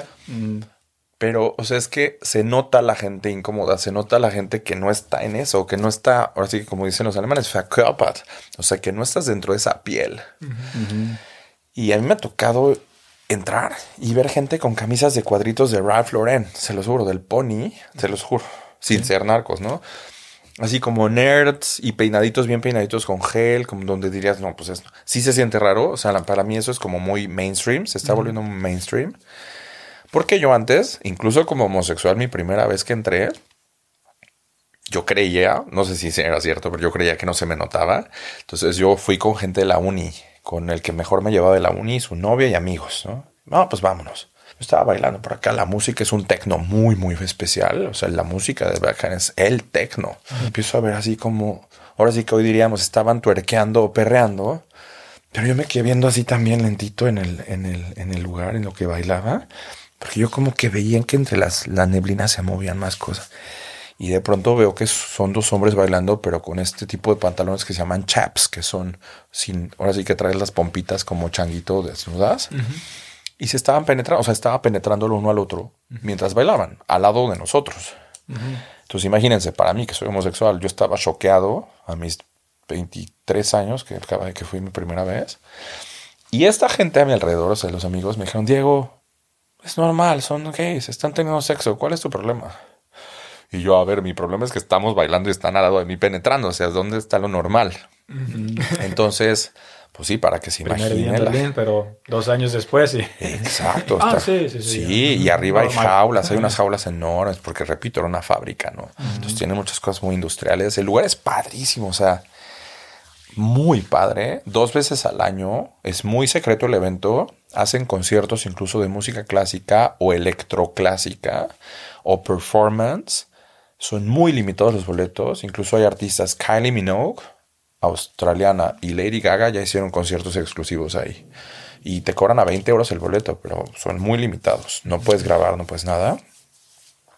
Pero, o sea, es que se nota la gente incómoda, se nota la gente que no está en eso, que no está, ahora sí que como dicen los alemanes, verkörpert. O sea, que no estás dentro de esa piel. Y a mí me ha tocado entrar y ver gente con camisas de cuadritos de Ralph Lauren, se los juro, del Pony, se los juro, sin ser narcos, ¿no? Así como nerds y peinaditos bien peinaditos con gel, como donde dirías, no, pues esto sí se siente raro. O sea, para mí eso es como muy mainstream, se está volviendo mainstream. Porque yo antes, incluso como homosexual, mi primera vez que entré, yo creía, no sé si era cierto, pero yo creía que no se me notaba. Entonces yo fui con gente de la uni, con el que mejor me llevaba de la uni, su novia y amigos, ¿no? No, pues vámonos. Yo estaba bailando por acá, la música es un tecno muy, muy especial. O sea, la música de Bachan es el tecno. Empiezo a ver así como, ahora sí que hoy diríamos, estaban tuerqueando o perreando. Pero yo me quedé viendo así también lentito en el, en el, en el lugar en lo que bailaba. Porque yo como que veía que entre las, la neblina se movían más cosas. Y de pronto veo que son dos hombres bailando, pero con este tipo de pantalones que se llaman chaps, que son sin, ahora sí que traes las pompitas como changuito desnudas. Y se estaban penetrando, o sea, estaba penetrando el uno al otro mientras bailaban, al lado de nosotros. Entonces imagínense, para mí que soy homosexual, yo estaba choqueado a mis 23 años, que acaba de que fui mi primera vez. Y esta gente a mi alrededor, o sea, los amigos, me dijeron, Diego, es normal, son gays, están teniendo sexo, ¿cuál es tu problema? Y yo, a ver, mi problema es que estamos bailando y están al lado de mí penetrando, o sea, ¿dónde está lo normal? Entonces, pues sí, para que se Primer día en imaginen. la- Berlín, pero dos años después sí. Exacto. Ah, está- sí, sí, sí. y arriba hay jaulas, hay unas jaulas enormes, porque repito, era una fábrica, ¿no? Entonces tiene muchas cosas muy industriales. El lugar es padrísimo, o sea, muy padre. Dos veces al año, es muy secreto el evento. Hacen conciertos incluso de música clásica o electroclásica o performance. Son muy limitados los boletos. Incluso hay artistas Kylie Minogue, australiana, y Lady Gaga ya hicieron conciertos exclusivos ahí. Y te cobran a 20 euros el boleto, pero son muy limitados. No puedes grabar, no puedes nada.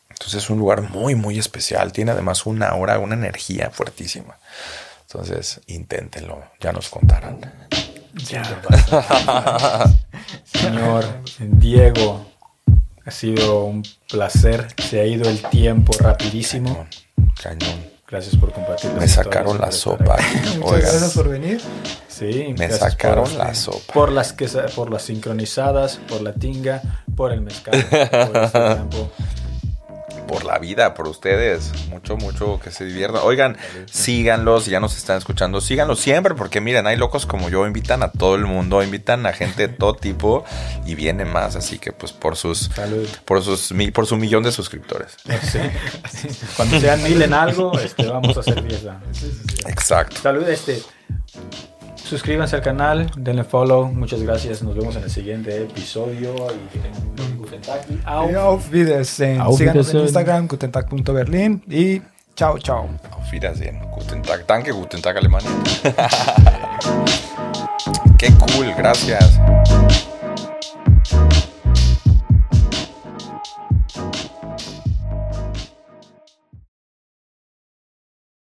Entonces es un lugar muy, muy especial. Tiene además una hora, una energía fuertísima. Entonces, inténtenlo, ya nos contarán. Ya. Señor Diego, ha sido un placer. Se ha ido el tiempo rapidísimo. Cañón. Gracias por compartir. Me sacaron la sopa. Muchas gracias por venir. Sí, me por- sacaron la sopa. Por las, que, por las sincronizadas, por la tinga, por el mezcal, por este tiempo. Por la vida, por ustedes. Mucho, mucho que se diviertan. Oigan, síganlos, si ya nos están escuchando, síganlos siempre, porque miren, hay locos como yo, invitan a todo el mundo, invitan a gente de todo tipo y vienen más. Así que, pues, por sus, Salud. por sus, por su millón de suscriptores. Sí. Cuando sean mil en algo, este, vamos a hacer fiesta. Exacto. Salud, este. Suscríbanse al canal, denle follow. Muchas gracias. Nos vemos en el siguiente episodio. Y en Guten Tag. Au. Y Auf Wiedersehen. Auf Síganos en. Instagram, gutentag.berlin y chao, chao. Auf Wiedersehen. Guten Tag. Danke, Guten Tag, Alemania. Qué cool, gracias.